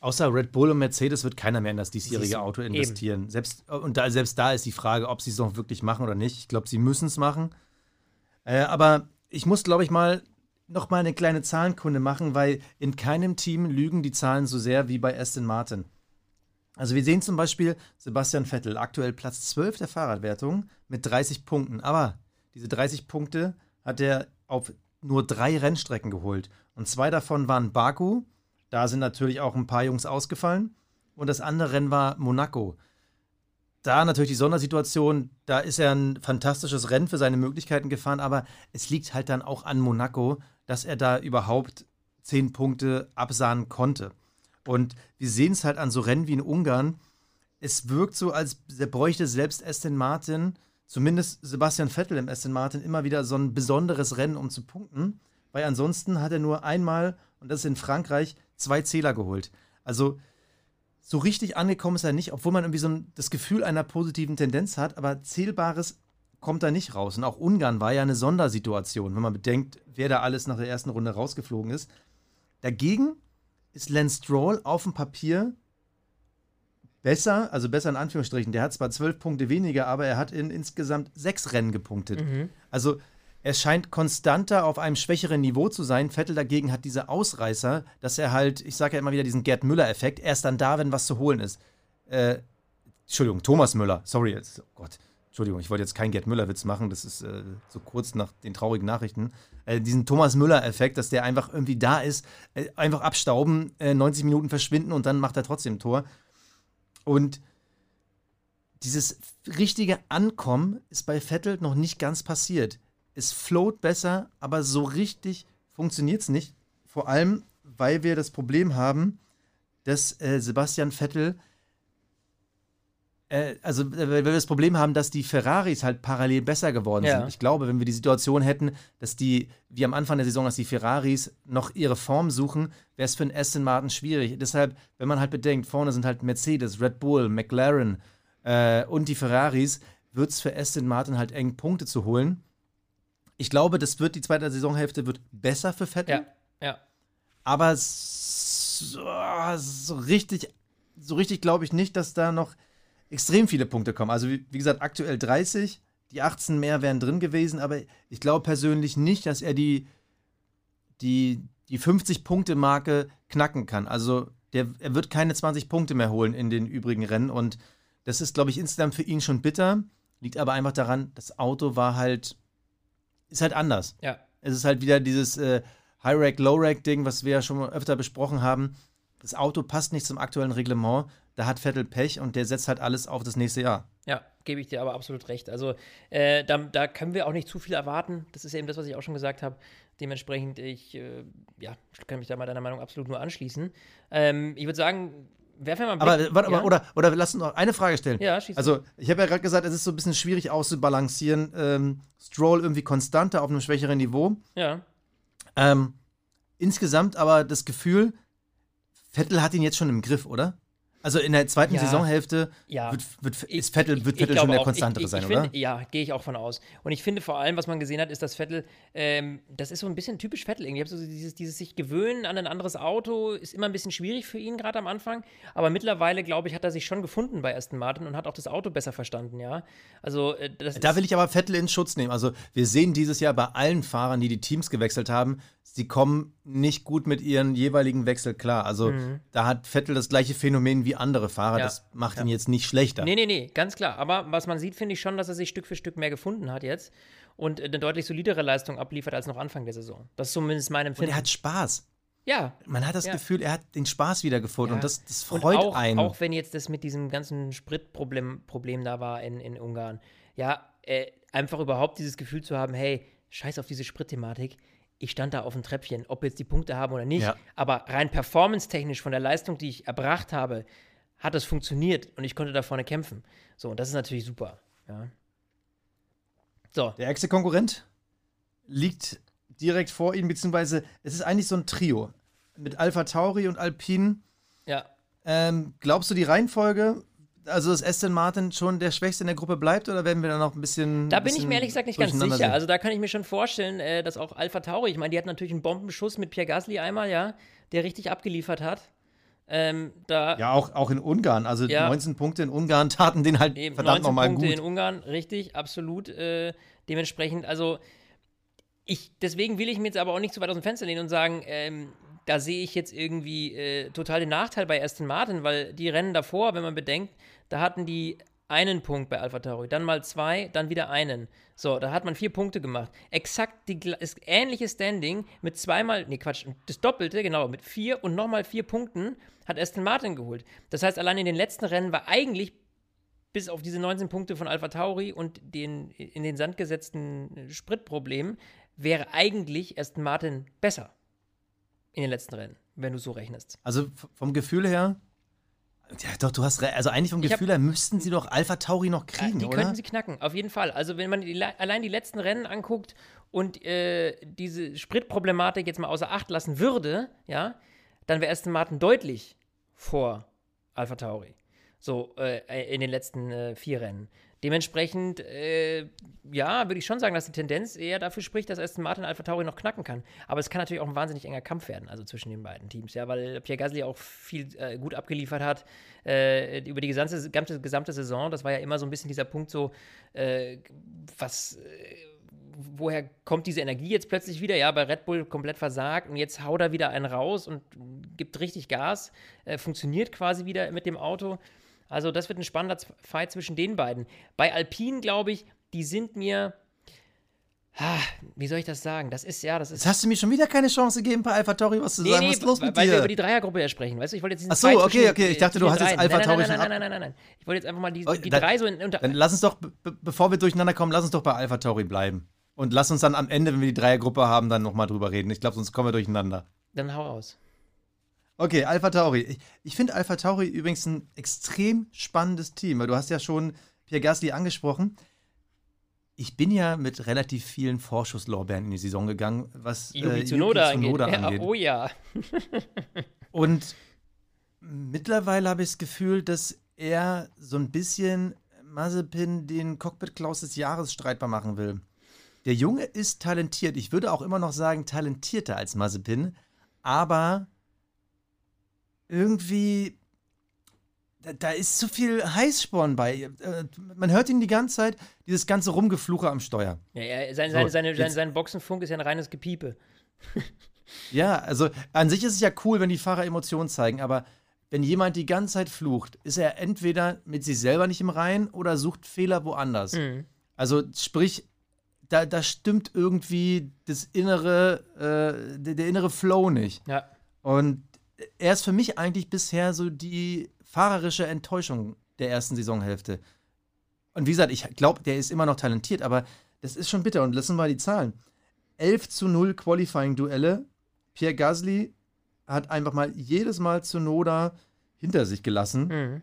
Außer Red Bull und Mercedes wird keiner mehr in das diesjährige Auto
eben.
investieren. Selbst, und da, selbst da ist die Frage, ob sie es noch wirklich machen oder nicht. Ich glaube, sie müssen es machen. Äh, aber ich muss, glaube ich, mal noch mal eine kleine Zahlenkunde machen, weil in keinem Team lügen die Zahlen so sehr wie bei Aston Martin. Also wir sehen zum Beispiel Sebastian Vettel, aktuell Platz 12 der Fahrradwertung mit 30 Punkten. Aber diese 30 Punkte hat er auf nur drei Rennstrecken geholt. Und zwei davon waren Baku. Da sind natürlich auch ein paar Jungs ausgefallen. Und das andere Rennen war Monaco. Da natürlich die Sondersituation, da ist er ein fantastisches Rennen für seine Möglichkeiten gefahren, aber es liegt halt dann auch an Monaco, dass er da überhaupt zehn Punkte absahnen konnte. Und wir sehen es halt an so Rennen wie in Ungarn. Es wirkt so, als bräuchte selbst Aston Martin, zumindest Sebastian Vettel im Aston Martin, immer wieder so ein besonderes Rennen, um zu punkten. Weil ansonsten hat er nur einmal, und das ist in Frankreich, zwei Zähler geholt. Also so richtig angekommen ist er nicht, obwohl man irgendwie so ein, das Gefühl einer positiven Tendenz hat, aber Zählbares kommt da nicht raus. Und auch Ungarn war ja eine Sondersituation, wenn man bedenkt, wer da alles nach der ersten Runde rausgeflogen ist. Dagegen ist Lance Stroll auf dem Papier besser, also besser in Anführungsstrichen. Der hat zwar zwölf Punkte weniger, aber er hat in insgesamt sechs Rennen gepunktet.
Mhm.
Also er scheint konstanter auf einem schwächeren Niveau zu sein. Vettel dagegen hat diese Ausreißer, dass er halt, ich sage ja immer wieder diesen Gerd Müller-Effekt, erst dann da, wenn was zu holen ist. Äh, Entschuldigung, Thomas Müller, sorry, oh Gott. Entschuldigung, ich wollte jetzt keinen Gerd Müller-Witz machen, das ist äh, so kurz nach den traurigen Nachrichten. Äh, diesen Thomas Müller-Effekt, dass der einfach irgendwie da ist, äh, einfach abstauben, 90 Minuten verschwinden und dann macht er trotzdem ein Tor. Und dieses richtige Ankommen ist bei Vettel noch nicht ganz passiert. Es float besser, aber so richtig funktioniert es nicht. Vor allem, weil wir das Problem haben, dass äh, Sebastian Vettel äh, also äh, weil wir das Problem haben, dass die Ferraris halt parallel besser geworden
Ja.
sind. Ich glaube, wenn wir die Situation hätten, dass die, wie am Anfang der Saison, dass die Ferraris noch ihre Form suchen, wäre es für einen Aston Martin schwierig. Deshalb, wenn man halt bedenkt, vorne sind halt Mercedes, Red Bull, McLaren äh, und die Ferraris, wird es für Aston Martin halt eng, Punkte zu holen. Ich glaube, das wird die zweite Saisonhälfte wird besser für Vettel.
Ja, ja.
Aber so, so richtig, so richtig glaube ich nicht, dass da noch extrem viele Punkte kommen. Also wie, wie gesagt, aktuell 30, die 18 mehr wären drin gewesen, aber ich glaube persönlich nicht, dass er die, die, die 50-Punkte-Marke knacken kann. Also der, er wird keine 20 Punkte mehr holen in den übrigen Rennen und das ist, glaube ich, insgesamt für ihn schon bitter. Liegt aber einfach daran, das Auto war halt, ist halt anders.
Ja.
Es ist halt wieder dieses äh, High-Rack, Low-Rack-Ding, was wir ja schon öfter besprochen haben. Das Auto passt nicht zum aktuellen Reglement. Da hat Vettel Pech und der setzt halt alles auf das nächste Jahr.
Ja, gebe ich dir aber absolut recht. Also äh, da, da können wir auch nicht zu viel erwarten. Das ist eben das, was ich auch schon gesagt habe. Dementsprechend, ich äh, ja, kann mich da mal deiner Meinung absolut nur anschließen. Ähm, ich würde sagen, werfen wir mal einen
Aber,
Blick-
warte,
ja?
oder, oder lass uns noch eine Frage stellen.
Ja, schieß
Also, ich habe ja gerade gesagt, es ist so ein bisschen schwierig auszubalancieren. Ähm, Stroll irgendwie konstanter auf einem schwächeren Niveau.
Ja,
Ähm, insgesamt aber das Gefühl, Vettel hat ihn jetzt schon im Griff, oder? Also in der zweiten
Ja.
Saisonhälfte
Ja.
wird, wird, ist Vettel, wird
ich
Vettel schon der
auch.
konstantere
ich,
sein,
ich
oder?
Ja, gehe ich auch von aus. Und ich finde vor allem, was man gesehen hat, ist, dass Vettel, ähm, das ist so ein bisschen typisch Vettel irgendwie. Ich habe so dieses, dieses sich gewöhnen an ein anderes Auto, ist immer ein bisschen schwierig für ihn, gerade am Anfang. Aber mittlerweile, glaube ich, hat er sich schon gefunden bei Aston Martin und hat auch das Auto besser verstanden, ja. Also, äh, das
Da will ich aber Vettel in Schutz nehmen. Also wir sehen dieses Jahr bei allen Fahrern, die die Teams gewechselt haben, sie kommen nicht gut mit ihren jeweiligen Wechsel klar. Also da hat Vettel das gleiche Phänomen wie andere Fahrer.
Ja.
Das macht ihn jetzt nicht schlechter.
Nee, nee, nee, ganz klar. Aber was man sieht, finde ich schon, dass er sich Stück für Stück mehr gefunden hat jetzt und äh, eine deutlich solidere Leistung abliefert als noch Anfang der Saison. Das ist zumindest mein
Und
Empfinden.
er hat Spaß.
ja,
Man hat das
Ja.
Gefühl, er hat den Spaß wiedergefunden
Ja.
und das, das
Und
freut
auch,
einen.
Auch wenn jetzt das mit diesem ganzen Spritproblem Problem da war in, in Ungarn. Ja, äh, einfach überhaupt dieses Gefühl zu haben, hey, scheiß auf diese Spritthematik. Ich stand da auf dem Treppchen, ob wir jetzt die Punkte haben oder nicht.
Ja.
Aber rein performance-technisch von der Leistung, die ich erbracht habe, hat es funktioniert und ich konnte da vorne kämpfen. So, und das ist natürlich super. Ja. So,
Der ärgste Konkurrent liegt direkt vor ihm, beziehungsweise es ist eigentlich so ein Trio. Mit Alpha Tauri und Alpine.
ja.
Ähm, glaubst du die Reihenfolge, also dass Aston Martin schon der Schwächste in der Gruppe bleibt oder werden wir da noch ein bisschen.
Da bin ich
bisschen
mir ehrlich gesagt nicht ganz sicher.
sehen?
Also da kann ich mir schon vorstellen, äh, dass auch Alpha Tauri, ich meine, die hat natürlich einen Bombenschuss mit Pierre Gasly einmal, ja, der richtig abgeliefert hat. Ähm, da,
ja, auch, auch in Ungarn. Also ja, 19 Punkte in Ungarn [LAUGHS] taten den halt
eben,
verdammt nochmal gut. 19
Punkte in Ungarn, richtig, absolut. Äh, dementsprechend, also ich, deswegen will ich mir jetzt aber auch nicht zu weit aus dem Fenster lehnen und sagen, ähm, da sehe ich jetzt irgendwie äh, total den Nachteil bei Aston Martin, weil die Rennen davor, wenn man bedenkt, da hatten die einen Punkt bei Alpha Tauri, dann mal zwei, dann wieder einen. So, da hat man vier Punkte gemacht. Exakt die, das ähnliche Standing mit zweimal, nee Quatsch, das Doppelte, genau, mit vier und nochmal vier Punkten hat Aston Martin geholt. Das heißt, allein in den letzten Rennen war eigentlich bis auf diese 19 Punkte von Alpha Tauri und den in den Sand gesetzten Spritproblemen wäre eigentlich Aston Martin besser in den letzten Rennen, wenn du so rechnest.
Also vom Gefühl her ja, doch, du hast. Also eigentlich vom Gefühl her müssten sie doch Alpha Tauri noch kriegen,
die
oder?
Die könnten sie knacken, auf jeden Fall. Also wenn man die, allein die letzten Rennen anguckt und äh, diese Spritproblematik jetzt mal außer Acht lassen würde, ja, dann wäre Aston Martin deutlich vor Alpha Tauri. So äh, in den letzten äh, vier Rennen. Dementsprechend, äh, ja, würde ich schon sagen, dass die Tendenz eher dafür spricht, dass Aston Martin Alpha Tauri noch knacken kann. Aber es kann natürlich auch ein wahnsinnig enger Kampf werden, also zwischen den beiden Teams, ja, weil Pierre Gasly auch viel äh, gut abgeliefert hat äh, über die gesamte, gesamte, gesamte, Saison. Das war ja immer so ein bisschen dieser Punkt, so, äh, was äh, woher kommt diese Energie jetzt plötzlich wieder? Ja, bei Red Bull komplett versagt und jetzt haut er wieder einen raus und gibt richtig Gas, äh, funktioniert quasi wieder mit dem Auto. Also das wird ein spannender Fight zwischen den beiden. Bei Alpine, glaube ich, die sind mir. Wie soll ich das sagen? Das ist ja, das ist.
Jetzt hast du mir schon wieder keine Chance gegeben, bei Alpha Tauri was zu nee, sagen. Nee, was ist los mit
weil
dir?
wir über die Dreiergruppe ja sprechen, weißt du? Ich wollte jetzt
Ach so, okay, okay. Ich dachte, du hast jetzt Alpha Tauri
schon. Nein, nein, nein, nein, nein. Ich wollte jetzt einfach mal die, okay, die dann, drei so in, unter.
Dann lass uns doch, bevor wir durcheinander kommen, lass uns doch bei Alpha Tauri bleiben. Und lass uns dann am Ende, wenn wir die Dreiergruppe haben, dann nochmal drüber reden. Ich glaube, sonst kommen wir durcheinander.
Dann hau raus.
Okay, Alpha Tauri. Ich, ich finde Alpha Tauri übrigens ein extrem spannendes Team, weil du hast ja schon Pierre Gasly angesprochen. Ich bin ja mit relativ vielen Vorschusslorbeeren in die Saison gegangen, was
Yuki, äh, Tsunoda, Tsunoda angeht. angeht. Ja, oh ja. [LAUGHS]
Und mittlerweile habe ich das Gefühl, dass er so ein bisschen Mazepin den Cockpit-Klaus des Jahres streitbar machen will. Der Junge ist talentiert. Ich würde auch immer noch sagen, talentierter als Mazepin. Aber irgendwie, da, ist zu viel Heißsporn bei. Äh, man hört ihn die ganze Zeit, dieses ganze Rumgefluche am Steuer.
Ja, ja sein, so, seine, sein, sein Boxenfunk ist ja ein reines Gepiepe. [LAUGHS]
ja, also an sich ist es ja cool, wenn die Fahrer Emotionen zeigen, aber wenn jemand die ganze Zeit flucht, ist er entweder mit sich selber nicht im Reinen oder sucht Fehler woanders. Mhm. Also sprich, da, da stimmt irgendwie das innere, äh, der, der innere Flow nicht.
Ja.
Und er ist für mich eigentlich bisher so die fahrerische Enttäuschung der ersten Saisonhälfte. Und wie gesagt, ich glaube, der ist immer noch talentiert, aber das ist schon bitter. Und lassen wir die Zahlen. 11 zu 0 Qualifying-Duelle. Pierre Gasly hat einfach mal jedes Mal zu Noda hinter sich gelassen. Mhm.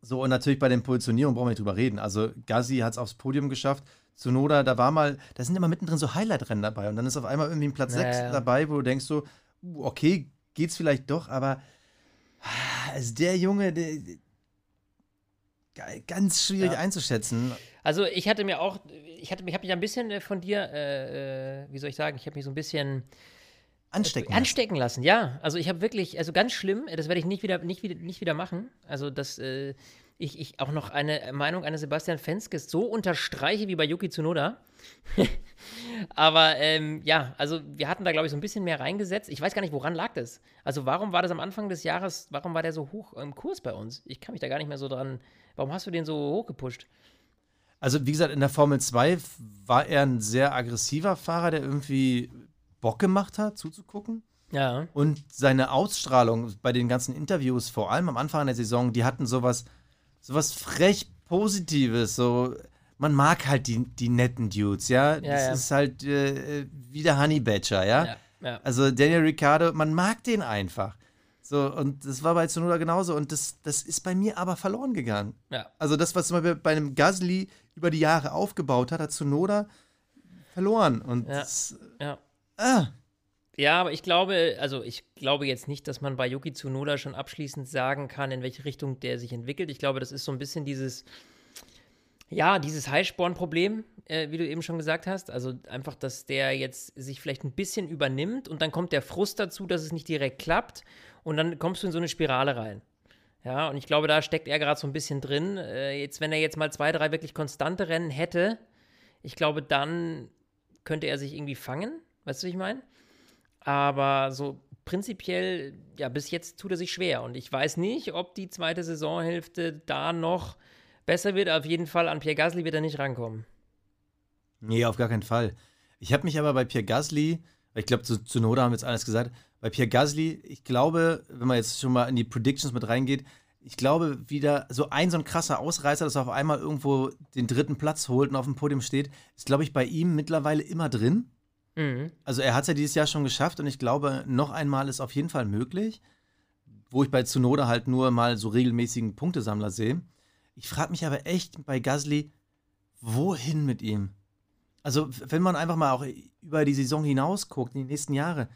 So, und natürlich bei den Positionierungen brauchen wir nicht drüber reden. Also, Gasly hat es aufs Podium geschafft. Zunoda, da war mal, da sind immer mittendrin so Highlight-Rennen dabei. Und dann ist auf einmal irgendwie ein Platz naja. 6 dabei, wo du denkst so, okay, geht's vielleicht doch, aber also der Junge, der, ganz schwierig ja. einzuschätzen.
Also ich hatte mir auch, ich hatte mich, habe mich ein bisschen äh, von dir, äh, äh, wie soll ich sagen, ich habe mich so ein bisschen
anstecken,
äh, anstecken lassen. Ja, also ich habe wirklich, also ganz schlimm, das werde ich nicht wieder, nicht wieder, nicht wieder machen. Also das, äh, ich, ich auch noch eine Meinung eines Sebastian Fenskes so unterstreiche wie bei Yuki Tsunoda. [LAUGHS] Aber ähm, ja, also wir hatten da, glaube ich, so ein bisschen mehr reingesetzt. Ich weiß gar nicht, woran lag das? Also warum war das am Anfang des Jahres, warum war der so hoch im Kurs bei uns? Ich kann mich da gar nicht mehr so dran. Warum hast du den so hochgepusht?
Also wie gesagt, in der Formel 2 war er ein sehr aggressiver Fahrer, der irgendwie Bock gemacht hat, zuzugucken.
Ja.
Und seine Ausstrahlung bei den ganzen Interviews, vor allem am Anfang der Saison, die hatten sowas, sowas frech Positives, so man mag halt die, die netten Dudes, ja. ja das ja. ist halt äh, wie der Honey Badger, ja? ja? Also Daniel Ricciardo, man mag den einfach. So, und das war bei Tsunoda genauso. Und das, das ist bei mir aber verloren gegangen.
Ja.
Also das, was man bei einem Gasly über die Jahre aufgebaut hat, hat Tsunoda verloren. Und
ja.
Das,
ja.
Ah.
Ja, aber ich glaube, also ich glaube jetzt nicht, dass man bei Yuki Tsunoda schon abschließend sagen kann, in welche Richtung der sich entwickelt. Ich glaube, das ist so ein bisschen dieses, Ja, dieses Highsporn-Problem, äh, wie du eben schon gesagt hast. Also einfach, dass der jetzt sich vielleicht ein bisschen übernimmt und dann kommt der Frust dazu, dass es nicht direkt klappt und dann kommst du in so eine Spirale rein. Ja, und ich glaube, da steckt er gerade so ein bisschen drin. Äh, jetzt, wenn er jetzt mal zwei, drei wirklich konstante Rennen hätte, ich glaube, dann könnte er sich irgendwie fangen. Weißt du, was ich meine? Aber so prinzipiell, ja, bis jetzt tut er sich schwer. Und ich weiß nicht, ob die zweite Saisonhälfte da noch besser wird. Auf jeden Fall an Pierre Gasly wird er nicht rankommen.
Nee, auf gar keinen Fall. Ich habe mich aber bei Pierre Gasly, ich glaube, zu, Noda haben wir jetzt alles gesagt, bei Pierre Gasly, ich glaube, wenn man jetzt schon mal in die Predictions mit reingeht, ich glaube, wieder so ein so ein krasser Ausreißer, dass er auf einmal irgendwo den dritten Platz holt und auf dem Podium steht, ist, glaube ich, bei ihm mittlerweile immer drin. Mhm. Also er hat es ja dieses Jahr schon geschafft und ich glaube, noch einmal ist auf jeden Fall möglich, wo ich bei Tsunoda halt nur mal so regelmäßigen Punktesammler sehe. Ich frage mich aber echt bei Gasly, wohin mit ihm? Also, wenn man einfach mal auch über die Saison hinaus guckt, in die nächsten Jahre,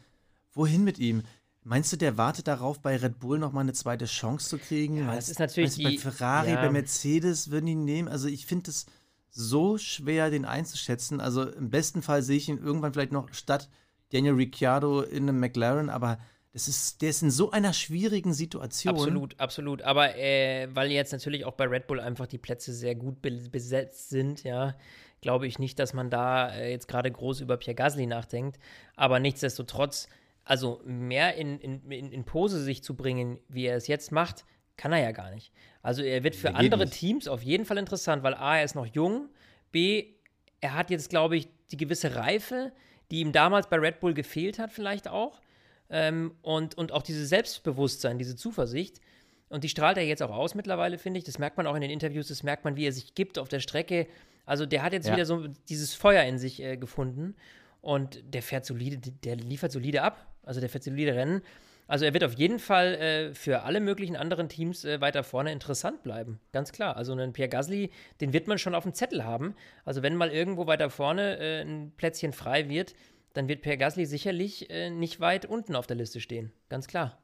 wohin mit ihm? Meinst du, der wartet darauf, bei Red Bull nochmal eine zweite Chance zu kriegen?
Ja, das ist natürlich
die, bei Ferrari, ja. bei Mercedes würden ihn nehmen. Also ich finde es so schwer, den einzuschätzen. Also im besten Fall sehe ich ihn irgendwann vielleicht noch statt Daniel Ricciardo in einem McLaren, aber das ist, der ist in so einer schwierigen Situation.
Absolut, absolut. Aber äh, weil jetzt natürlich auch bei Red Bull einfach die Plätze sehr gut be besetzt sind, ja, glaube ich nicht, dass man da äh, jetzt gerade groß über Pierre Gasly nachdenkt. Aber nichtsdestotrotz, also mehr in, in, in, Pose sich zu bringen, wie er es jetzt macht, kann er ja gar nicht. Also er wird für andere nicht. Teams auf jeden Fall interessant, weil A, er ist noch jung, B, er hat jetzt, glaube ich, die gewisse Reife, die ihm damals bei Red Bull gefehlt hat, vielleicht auch. Ähm, und, und auch dieses Selbstbewusstsein, diese Zuversicht. Und die strahlt er jetzt auch aus mittlerweile, finde ich. Das merkt man auch in den Interviews, das merkt man, wie er sich gibt auf der Strecke. Also der hat jetzt ja. wieder so dieses Feuer in sich äh, gefunden und der fährt solide, der liefert solide ab. Also der fährt solide Rennen. Also er wird auf jeden Fall äh, für alle möglichen anderen Teams äh, weiter vorne interessant bleiben. Ganz klar. Also einen Pierre Gasly, den wird man schon auf dem Zettel haben. Also wenn mal irgendwo weiter vorne äh, ein Plätzchen frei wird, dann wird Pierre Gasly sicherlich äh, nicht weit unten auf der Liste stehen. Ganz klar.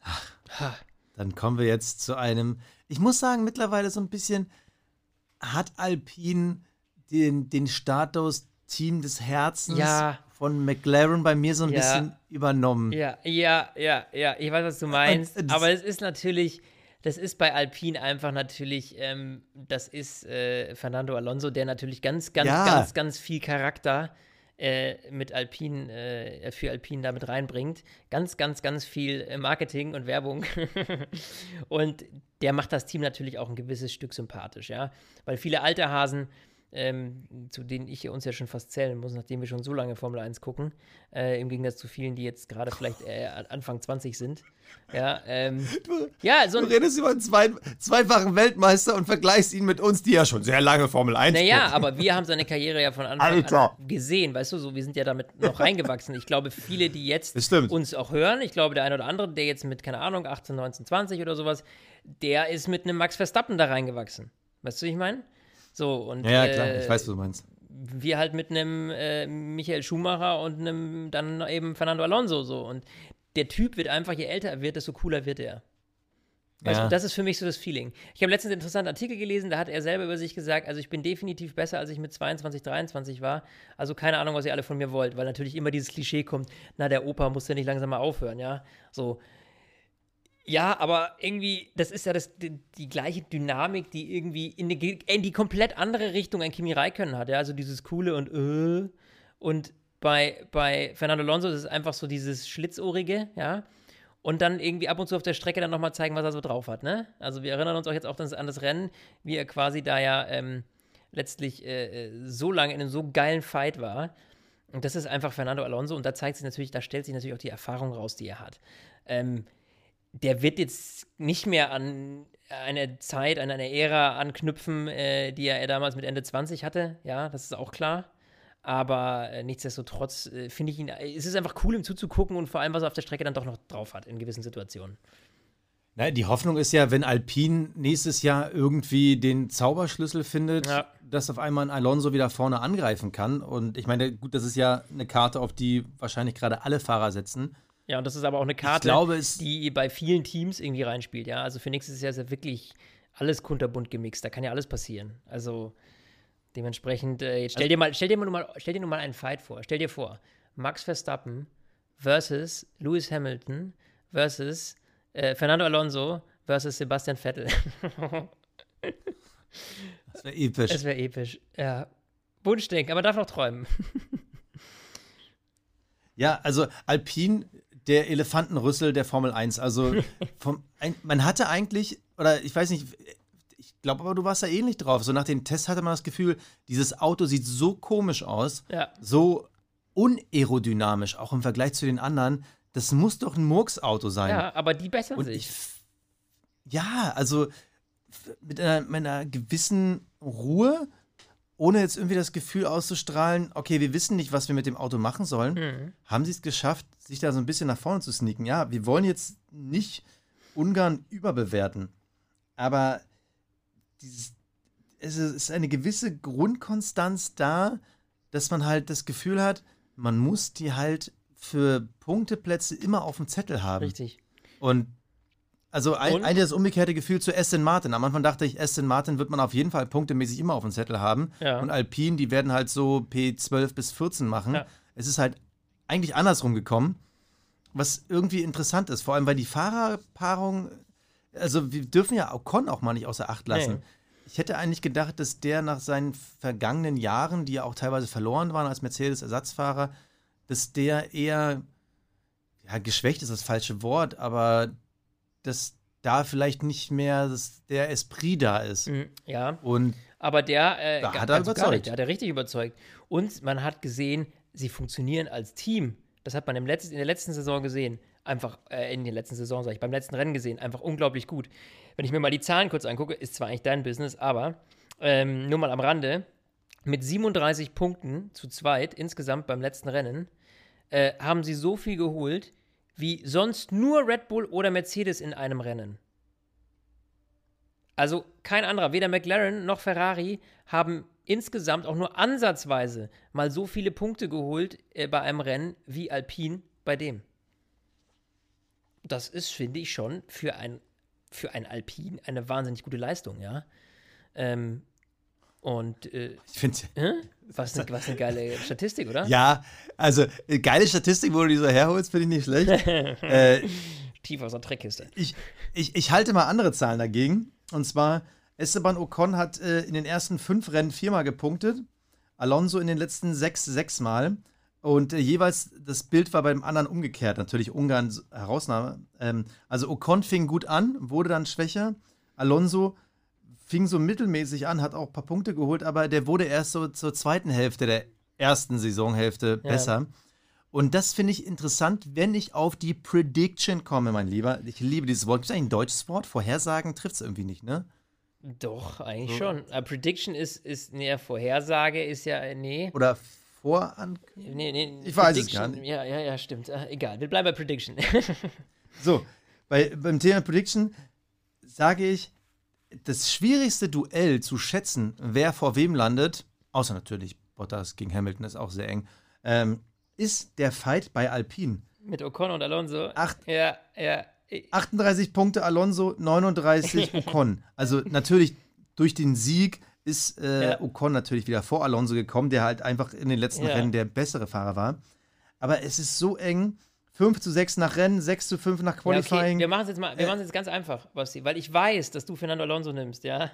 Ach, dann kommen wir jetzt zu einem, ich muss sagen, mittlerweile so ein bisschen hat Alpine den, den Status Team des Herzens
ja.
Von McLaren bei mir so ein ja. bisschen übernommen.
Ja, ja, ja, ja, ich weiß, was du meinst. Und, aber es ist natürlich, das ist bei Alpine einfach natürlich, ähm, das ist äh, Fernando Alonso, der natürlich ganz, ganz, ja. ganz, ganz viel Charakter äh, mit Alpine, äh, für Alpine damit reinbringt. Ganz, ganz, ganz viel äh, Marketing und Werbung. [LAUGHS] und der macht das Team natürlich auch ein gewisses Stück sympathisch, ja. Weil viele alte Hasen ähm, zu denen ich uns ja schon fast zählen muss, nachdem wir schon so lange Formel 1 gucken, äh, im Gegensatz zu vielen, die jetzt gerade vielleicht äh, Anfang 20 sind. Ja, ähm, [LAUGHS]
du, ja, so du redest über einen zwei, zweifachen Weltmeister und vergleichst ihn mit uns, die ja schon sehr lange Formel 1
Naja, gucken. aber wir haben seine Karriere ja von Anfang Alter. an gesehen, weißt du, so, wir sind ja damit noch reingewachsen. Ich glaube, viele, die jetzt uns auch hören, ich glaube, der eine oder andere, der jetzt mit, keine Ahnung, 18, 19, 20 oder sowas, der ist mit einem Max Verstappen da reingewachsen. Weißt du, wie ich meine? So, und,
ja, klar, äh, ich weiß, was du meinst.
Wir halt mit einem äh, Michael Schumacher und einem dann eben Fernando Alonso so. Und der Typ wird einfach, je älter er wird, desto cooler wird er. Weißt ja. du, das ist für mich so das Feeling. Ich habe letztens einen interessanten Artikel gelesen, da hat er selber über sich gesagt, also ich bin definitiv besser, als ich mit 22, 23 war. Also keine Ahnung, was ihr alle von mir wollt, weil natürlich immer dieses Klischee kommt, na, der Opa muss ja nicht langsam mal aufhören, ja. So, ja, aber irgendwie, das ist ja das, die, die, gleiche Dynamik, die irgendwie in die, in die komplett andere Richtung ein Kimi Räikkönen hat. Ja? Also dieses coole und äh, und bei, bei Fernando Alonso ist es einfach so dieses Schlitzohrige, ja. Und dann irgendwie ab und zu auf der Strecke dann nochmal zeigen, was er so drauf hat, ne? Also wir erinnern uns auch jetzt auch an das Rennen, wie er quasi da ja ähm, letztlich äh, äh, so lange in einem so geilen Fight war. Und das ist einfach Fernando Alonso und da zeigt sich natürlich, da stellt sich natürlich auch die Erfahrung raus, die er hat. Ähm, der wird jetzt nicht mehr an eine Zeit, an eine Ära anknüpfen, äh, die er damals mit Ende 20 hatte. Ja, das ist auch klar. Aber äh, nichtsdestotrotz äh, finde ich ihn, äh, es ist einfach cool, ihm zuzugucken und vor allem, was er auf der Strecke dann doch noch drauf hat in gewissen Situationen.
Na, die Hoffnung ist ja, wenn Alpine nächstes Jahr irgendwie den Zauberschlüssel findet, ja. dass auf einmal ein Alonso wieder vorne angreifen kann. Und ich meine, gut, das ist ja eine Karte, auf die wahrscheinlich gerade alle Fahrer setzen.
Ja, und das ist aber auch eine Karte,
glaube,
die bei vielen Teams irgendwie reinspielt, ja. Also für nächstes Jahr ist er wirklich alles kunterbunt gemixt, da kann ja alles passieren. Also dementsprechend, äh, jetzt stell also, dir mal, stell dir mal, stell dir nur mal einen Fight vor. Stell dir vor, Max Verstappen versus Lewis Hamilton versus äh, Fernando Alonso versus Sebastian Vettel. [LAUGHS]
das wäre episch.
Das wäre episch, ja. Wunschdenken, aber darf noch träumen.
ja, also Alpine, der Elefantenrüssel der Formel 1. Also [LAUGHS] vom, ein, man hatte eigentlich, oder ich weiß nicht, ich glaube aber, du warst da ähnlich drauf. So nach dem Test hatte man das Gefühl, dieses Auto sieht so komisch aus,
ja.
so unaerodynamisch, auch im Vergleich zu den anderen. Das muss doch ein Murks-Auto sein.
Ja, aber die bessern Und sich.
Ich, ja, also mit einer, mit einer gewissen Ruhe, ohne jetzt irgendwie das Gefühl auszustrahlen, okay, wir wissen nicht, was wir mit dem Auto machen sollen, mhm. haben sie es geschafft, sich da so ein bisschen nach vorne zu sneaken. Ja, wir wollen jetzt nicht Ungarn überbewerten, aber dieses, es ist eine gewisse Grundkonstanz da, dass man halt das Gefühl hat, man muss die halt für Punkteplätze immer auf dem Zettel haben.
Richtig.
Und also ein, ein das umgekehrte Gefühl zu Aston Martin. Am Anfang dachte ich, Aston Martin wird man auf jeden Fall punktemäßig immer auf dem Zettel haben.
Ja.
Und Alpine, die werden halt so P12 bis 14 machen. Ja. Es ist halt eigentlich andersrum gekommen, was irgendwie interessant ist. Vor allem, weil die Fahrerpaarung, also wir dürfen ja Ocon auch mal nicht außer Acht lassen. Nee. Ich hätte eigentlich gedacht, dass der nach seinen vergangenen Jahren, die ja auch teilweise verloren waren als Mercedes-Ersatzfahrer, dass der eher, ja, geschwächt ist das falsche Wort, aber dass da vielleicht nicht mehr der Esprit da ist. Mhm,
ja.
Und
aber der äh,
da hat er überzeugt. Nicht,
der hat er richtig überzeugt. Und man hat gesehen, sie funktionieren als Team. Das hat man im letzten, in der letzten Saison gesehen. Einfach, äh, in der letzten Saison, sag ich, beim letzten Rennen gesehen. Einfach unglaublich gut. Wenn ich mir mal die Zahlen kurz angucke, ist zwar eigentlich dein Business, aber ähm, nur mal am Rande. Mit 37 Punkten zu zweit insgesamt beim letzten Rennen äh, haben sie so viel geholt wie sonst nur Red Bull oder Mercedes in einem Rennen. Also kein anderer, weder McLaren noch Ferrari haben insgesamt auch nur ansatzweise mal so viele Punkte geholt äh, bei einem Rennen wie Alpine bei dem. Das ist, finde ich, schon für ein, für ein Alpine eine wahnsinnig gute Leistung, ja. Ähm, und äh,
ich finde
äh? was, eine, was eine geile Statistik, oder?
Ja, also äh, geile Statistik, wo du die so herholst, finde ich nicht schlecht. [LAUGHS] äh,
Tief aus der Treckkiste.
Ich, ich, ich halte mal andere Zahlen dagegen. Und zwar, Esteban Ocon hat äh, in den ersten fünf Rennen viermal gepunktet. Alonso in den letzten sechs sechsmal. Und äh, jeweils das Bild war beim anderen umgekehrt. Natürlich Ungarn Herausnahme. Ähm, also Ocon fing gut an, wurde dann schwächer. Alonso fing so mittelmäßig an, hat auch ein paar Punkte geholt, aber der wurde erst so zur zweiten Hälfte der ersten Saisonhälfte ja. besser. Und das finde ich interessant, wenn ich auf die Prediction komme, mein Lieber. Ich liebe dieses Wort. Gibt es eigentlich ein deutsches Wort? Vorhersagen trifft es irgendwie nicht, ne?
Doch, eigentlich so. schon. Aber Prediction ist, ist, nee, Vorhersage ist ja, nee.
Oder Voran.
Nee, nee,
ich weiß es gar nicht.
Ja, ja, ja, stimmt. Äh, egal, wir bleiben bei Prediction. [LAUGHS]
so, bei, beim Thema Prediction sage ich, das schwierigste Duell zu schätzen, wer vor wem landet, außer natürlich Bottas gegen Hamilton ist auch sehr eng, ähm, ist der Fight bei Alpine.
Mit Ocon und Alonso.
Acht,
ja, ja.
38 Punkte Alonso, 39 [LAUGHS] Ocon. Also natürlich durch den Sieg ist äh, ja. Ocon natürlich wieder vor Alonso gekommen, der halt einfach in den letzten ja. Rennen der bessere Fahrer war. Aber es ist so eng. 5 zu 6 nach Rennen, 6 zu 5 nach Qualifying. Ja, okay.
Wir machen es jetzt mal, wir äh, machen es jetzt ganz einfach, Basti, weil ich weiß, dass du Fernando Alonso nimmst, ja.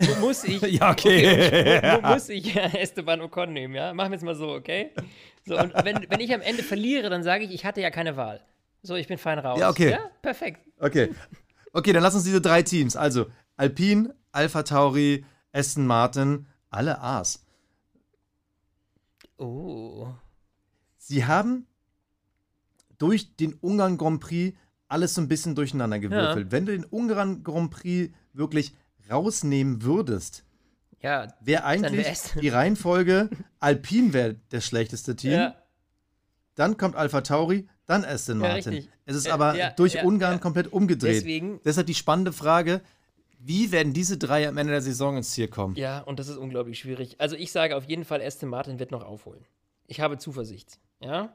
[LAUGHS] Muss ich.
ja, okay.
okay [LAUGHS] muss ich Esteban Ocon nehmen, ja? Machen wir es mal so, okay? So, und wenn, wenn ich am Ende verliere, dann sage ich, ich hatte ja keine Wahl. So, ich bin fein raus.
Ja, okay.
Ja, perfekt.
Okay. Okay, dann lass uns diese drei Teams. Also, Alpine, Alpha Tauri, Aston Martin, alle A's.
Oh.
Sie haben durch den Ungarn Grand Prix alles so ein bisschen durcheinander gewürfelt. Ja. Wenn du den Ungarn Grand Prix wirklich rausnehmen würdest,
ja,
wäre eigentlich [LAUGHS] die Reihenfolge Alpine wäre das schlechteste Team. Ja. Dann kommt Alpha Tauri, dann Aston Martin. Ja, es ist aber ja, durch Ungarn komplett umgedreht.
Deswegen,
Deshalb die spannende Frage, wie werden diese drei am Ende der Saison ins Ziel kommen?
Ja, und das ist unglaublich schwierig. Also ich sage auf jeden Fall, Aston Martin wird noch aufholen. Ich habe Zuversicht. Ja.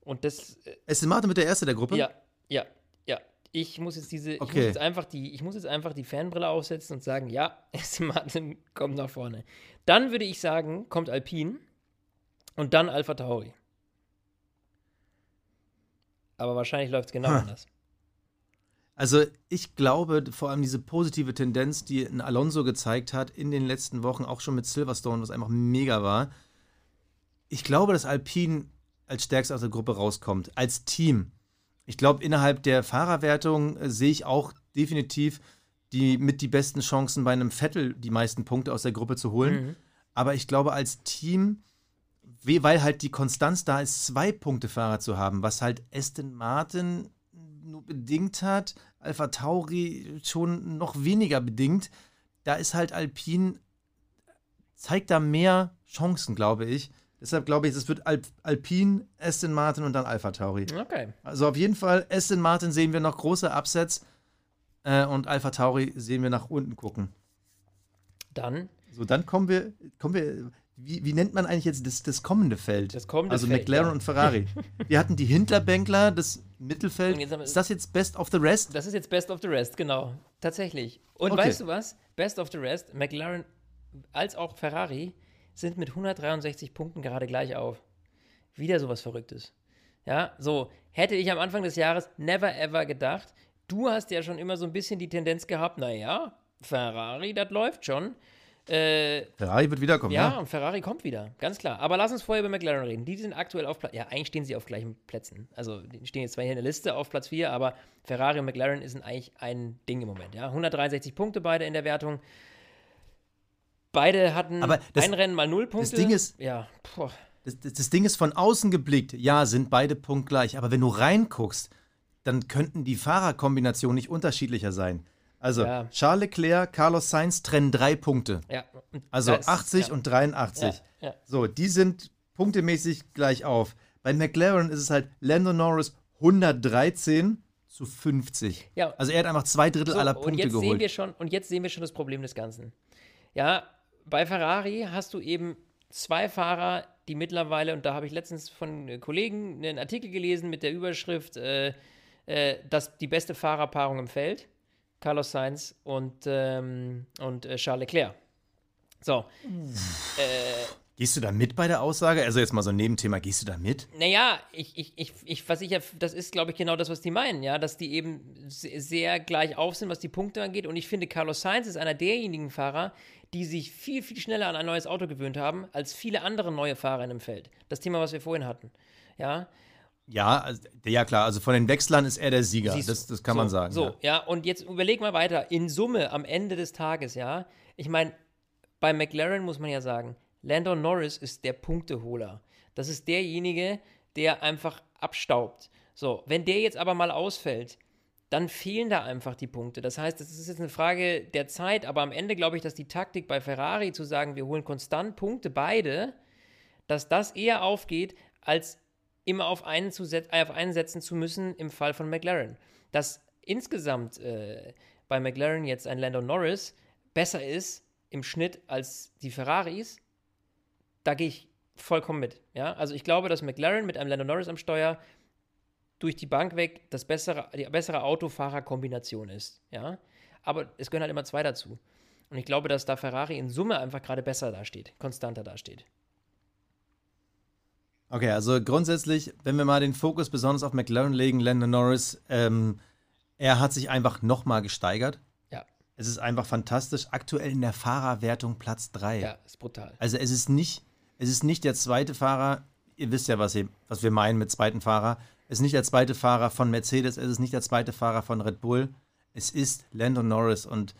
Und das.
Äh, Aston Martin wird der Erste der Gruppe?
Ja, ja, ja. Ich muss jetzt diese,
Okay.
ich muss jetzt einfach die, ich muss jetzt einfach die Fanbrille aufsetzen und sagen, ja, [LAUGHS] Aston Martin kommt nach vorne. Dann würde ich sagen, kommt Alpine und dann Alpha Tauri. Aber wahrscheinlich läuft es genau
Ha.
anders.
Also ich glaube, vor allem diese positive Tendenz, die ein Alonso gezeigt hat in den letzten Wochen, auch schon mit Silverstone, was einfach mega war. Ich glaube, dass Alpine als stärkster aus der Gruppe rauskommt, als Team. Ich glaube, innerhalb der Fahrerwertung äh, sehe ich auch definitiv die mit die besten Chancen bei einem Vettel die meisten Punkte aus der Gruppe zu holen.
Mhm.
Aber ich glaube, als Team, weil halt die Konstanz da ist, zwei Punkte Fahrer zu haben, was halt Aston Martin nur bedingt hat, Alpha Tauri schon noch weniger bedingt. Da ist halt Alpine, zeigt da mehr Chancen, glaube ich. Deshalb glaube ich, es wird Alp Alpine, Aston Martin und dann Alpha Tauri.
Okay.
Also auf jeden Fall, Aston Martin sehen wir noch große Upsets äh, und Alpha Tauri sehen wir nach unten gucken.
Dann
So, dann kommen wir, kommen wir, wie, wie nennt man eigentlich jetzt das, das kommende Feld?
Das kommende
also
Feld,
McLaren
ja.
und Ferrari. [LAUGHS] wir hatten die Hinterbänkler, das Mittelfeld.
Wir-
Ist das jetzt Best of the Rest?
Das ist jetzt Best of the Rest, genau. Tatsächlich. Und
Okay.
weißt du was? Best of the Rest, McLaren als auch Ferrari sind mit 163 Punkten gerade gleich auf. Wieder sowas Verrücktes. Ja, so hätte ich am Anfang des Jahres never ever gedacht. Du hast ja schon immer so ein bisschen die Tendenz gehabt, naja, Ferrari, das läuft schon. Äh,
Ferrari wird wiederkommen,
ja,
ja.
und Ferrari kommt wieder, ganz klar. Aber lass uns vorher über McLaren reden. Die sind aktuell auf Platz, ja, eigentlich stehen sie auf gleichen Plätzen. Also, die stehen jetzt zwar hier in der Liste auf Platz 4, aber Ferrari und McLaren sind eigentlich ein Ding im Moment, ja. 163 Punkte beide in der Wertung. Beide hatten
Aber das-
ein Rennen mal null Punkte.
Ding ist-
ja, boah,
Das, das, das Ding ist von außen geblickt. Ja, sind beide punktgleich. Aber wenn du reinguckst, dann könnten die Fahrerkombinationen nicht unterschiedlicher sein. Also,
Ja.
Charles Leclerc, Carlos Sainz trennen drei Punkte.
ja. Und
Also
da ist-
80
ja,
und 83.
Ja, ja.
So, die sind punktemäßig gleich auf. Bei McLaren ist es halt Lando Norris 113 zu 50.
Ja.
Also er hat einfach zwei Drittel
So,
aller
und
Punkte
jetzt sehen wir
geholt.
schon und jetzt sehen wir schon das Problem des Ganzen. Ja, bei Ferrari hast du eben zwei Fahrer, die mittlerweile und da habe ich letztens von Kollegen einen Artikel gelesen mit der Überschrift, äh, äh, dass die beste Fahrerpaarung im Feld, Carlos Sainz und ähm, und äh, Charles Leclerc. So,
Gehst du da mit bei der Aussage? Also jetzt mal so ein Nebenthema, gehst du da mit?
Naja, ich, ich, ich, ich, was ich ja, das ist, glaube ich, genau das, was die meinen, ja, dass die eben se- sehr gleich auf sind, was die Punkte angeht. Und ich finde, Carlos Sainz ist einer derjenigen Fahrer, die sich viel, viel schneller an ein neues Auto gewöhnt haben, als viele andere neue Fahrer in dem Feld. Das Thema, was wir vorhin hatten. Ja,
Ja, also, ja klar, also von den Wechslern ist er der Sieger. Das, das kann
so,
man sagen.
So,
ja.
ja. und jetzt überleg mal weiter. In Summe am Ende des Tages, ja. Ich meine, bei McLaren muss man ja sagen, Lando Norris ist der Punkteholer. Das ist derjenige, der einfach abstaubt. So, wenn der jetzt aber mal ausfällt, dann fehlen da einfach die Punkte. Das heißt, es ist jetzt eine Frage der Zeit, aber am Ende glaube ich, dass die Taktik bei Ferrari zu sagen, wir holen konstant Punkte beide, dass das eher aufgeht, als immer auf einen, zu set- äh, auf einen setzen zu müssen im Fall von McLaren. Dass insgesamt äh, bei McLaren jetzt ein Lando Norris besser ist im Schnitt als die Ferraris, da gehe ich vollkommen mit. Ja? Also ich glaube, dass McLaren mit einem Lando Norris am Steuer durch die Bank weg das bessere, die bessere Autofahrer-Kombination ist. Ja? Aber es gehören halt immer zwei dazu. Und ich glaube, dass da Ferrari in Summe einfach gerade besser dasteht, konstanter dasteht.
Okay, also grundsätzlich, wenn wir mal den Fokus besonders auf McLaren legen, Lando Norris, ähm, er hat sich einfach nochmal gesteigert.
Ja,
Es ist einfach fantastisch. Aktuell in der Fahrerwertung Platz 3.
ja, ist brutal.
Also es ist nicht, es ist nicht der zweite Fahrer, ihr wisst ja, was, ihr, was wir meinen mit zweiten Fahrer. Es ist nicht der zweite Fahrer von Mercedes, es ist nicht der zweite Fahrer von Red Bull. Es ist Lando Norris und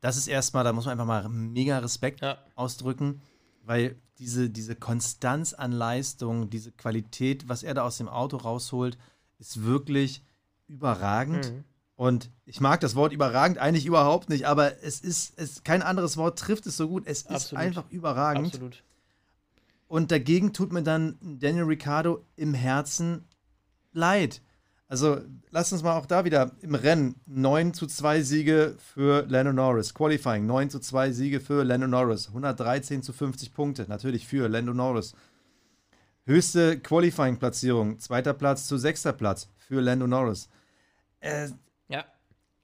das ist erstmal, da muss man einfach mal mega Respekt
Ja.
ausdrücken, weil diese, diese Konstanz an Leistung, diese Qualität, was er da aus dem Auto rausholt, ist wirklich überragend.
Mhm.
Und ich mag das Wort überragend eigentlich überhaupt nicht, aber es ist, es, kein anderes Wort trifft es so gut. Es ist
Absolut.
einfach überragend.
Absolut.
Und dagegen tut mir dann Daniel Ricciardo im Herzen leid. Also lass uns mal auch da wieder im Rennen 9 zu 2 Siege für Lando Norris. Qualifying 9 zu 2 Siege für Lando Norris. 113 zu 50 Punkte, natürlich für Lando Norris. Höchste Qualifying-Platzierung, zweiter Platz zu sechster Platz für Lando Norris. Äh,
Ja,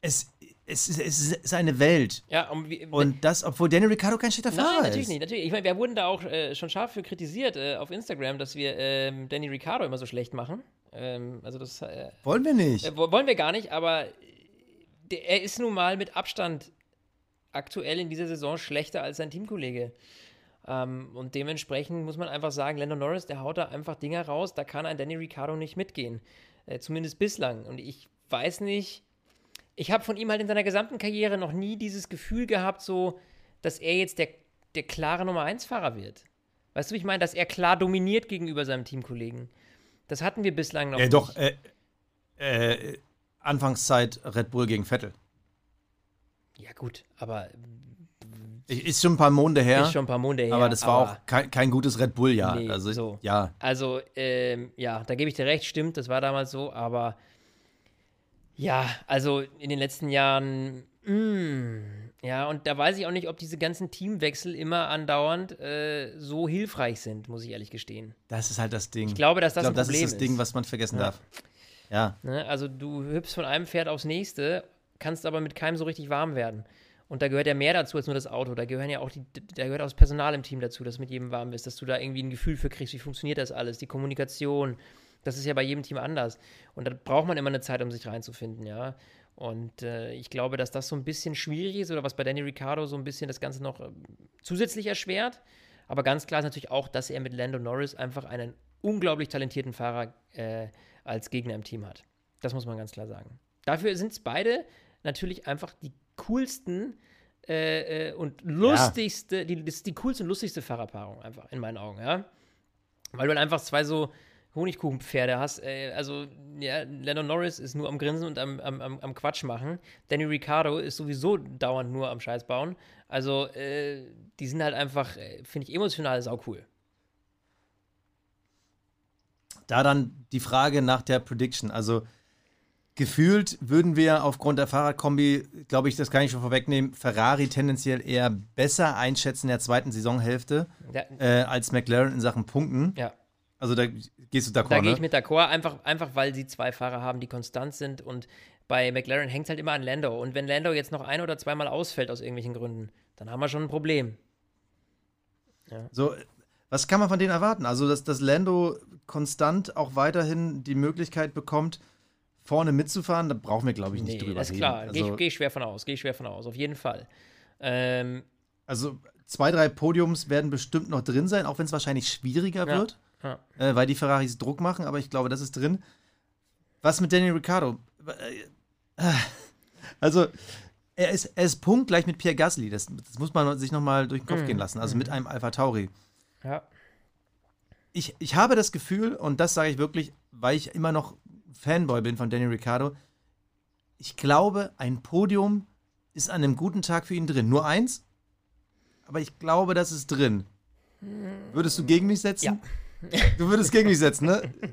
es, es, es, ist eine Welt.
Ja, und, wie,
und das, obwohl Danny Ricciardo kein schlechter Fahrer ist.
Nein, natürlich nicht. Natürlich. Ich meine, wir wurden da auch äh, schon scharf für kritisiert äh, auf Instagram, dass wir ähm, Danny Ricciardo immer so schlecht machen. Ähm, also das äh,
wollen wir nicht.
Äh, wollen wir gar nicht, aber der, er ist nun mal mit Abstand aktuell in dieser Saison schlechter als sein Teamkollege. Ähm, und dementsprechend muss man einfach sagen, Lando Norris, der haut da einfach Dinger raus, da kann ein Danny Ricciardo nicht mitgehen. Äh, zumindest bislang. Und ich weiß nicht, ich habe von ihm halt in seiner gesamten Karriere noch nie dieses Gefühl gehabt, so, dass er jetzt der, der klare Nummer 1-Fahrer wird. Weißt du, wie ich meine, dass er klar dominiert gegenüber seinem Teamkollegen. Das hatten wir bislang noch
äh,
nicht.
Doch, äh, äh, Anfangszeit Red Bull gegen Vettel.
Ja, gut, aber.
Ist schon ein paar Monate her.
Ist schon ein paar Monate her.
Aber das war aber auch kein, kein, gutes Red Bull-Jahr.
Nee,
also,
so.
ja.
Also, ähm, ja, da gebe ich dir recht, stimmt, das war damals so, aber ja, also in den letzten Jahren, mh, mm, ja, und da weiß ich auch nicht, ob diese ganzen Teamwechsel immer andauernd äh, so hilfreich sind, muss ich ehrlich gestehen.
Das ist halt das Ding.
Ich glaube, dass das
ich glaub,
ein Problem
ist. Das ist das Ding, was man vergessen ja. darf. Ja.
Ne, also du hüpfst von einem Pferd aufs nächste, kannst aber mit keinem so richtig warm werden. Und da gehört ja mehr dazu als nur das Auto. Da gehören ja auch die, da gehört auch das Personal im Team dazu, dass mit jedem warm ist, dass du da irgendwie ein Gefühl für kriegst, wie funktioniert das alles, die Kommunikation. Das ist ja bei jedem Team anders. Und da braucht man immer eine Zeit, um sich reinzufinden, ja. Und äh, ich glaube, dass das so ein bisschen schwierig ist oder was bei Danny Ricciardo so ein bisschen das Ganze noch äh, zusätzlich erschwert. Aber ganz klar ist natürlich auch, dass er mit Lando Norris einfach einen unglaublich talentierten Fahrer äh, als Gegner im Team hat. Das muss man ganz klar sagen. Dafür sind es beide natürlich einfach die coolsten äh, äh, und lustigste, ja. die, das ist die coolste und lustigste Fahrerpaarung einfach in meinen Augen, ja. Weil du halt einfach zwei so Honigkuchenpferde hast. Äh, also, ja, Lennon Norris ist nur am Grinsen und am, am, am Quatsch machen. Danny Ricciardo ist sowieso dauernd nur am Scheiß bauen. Also, äh, die sind halt einfach, äh, finde ich, emotional sau cool.
Da dann die Frage nach der Prediction. Also, gefühlt würden wir aufgrund der Fahrradkombi, glaube ich, das kann ich schon vorwegnehmen, Ferrari tendenziell eher besser einschätzen in der zweiten Saisonhälfte ja. äh, als McLaren in Sachen Punkten.
Ja.
Also da gehst du d'accord,
Da gehe ich
ne?
mit d'accord, einfach, einfach weil sie zwei Fahrer haben, die konstant sind und bei McLaren hängt es halt immer an Lando. Und wenn Lando jetzt noch ein oder zweimal ausfällt aus irgendwelchen Gründen, dann haben wir schon ein Problem.
Ja. So, was kann man von denen erwarten? Also, dass, dass Lando konstant auch weiterhin die Möglichkeit bekommt, vorne mitzufahren, da brauchen wir, glaube ich, nicht nee, drüber
das ist klar. Also, Gehe ich, geh schwer von aus, gehe ich schwer von aus, auf jeden Fall. Ähm,
also, zwei, drei Podiums werden bestimmt noch drin sein, auch wenn es wahrscheinlich schwieriger ja. wird. Ja. Äh, weil die Ferraris Druck machen, aber ich glaube, das ist drin. Was mit Daniel Ricciardo? Äh, also, er ist, er ist punktgleich mit Pierre Gasly. Das, das muss man sich nochmal durch den Kopf mhm. gehen lassen. Also mit mhm. einem Alpha Tauri.
Ja.
Ich, ich habe das Gefühl, und das sage ich wirklich, weil ich immer noch Fanboy bin von Daniel Ricciardo, ich glaube, ein Podium ist an einem guten Tag für ihn drin. Nur eins, aber ich glaube, das ist drin. Würdest du gegen mich setzen?
Ja.
Du würdest gegen mich setzen, ne? [LAUGHS]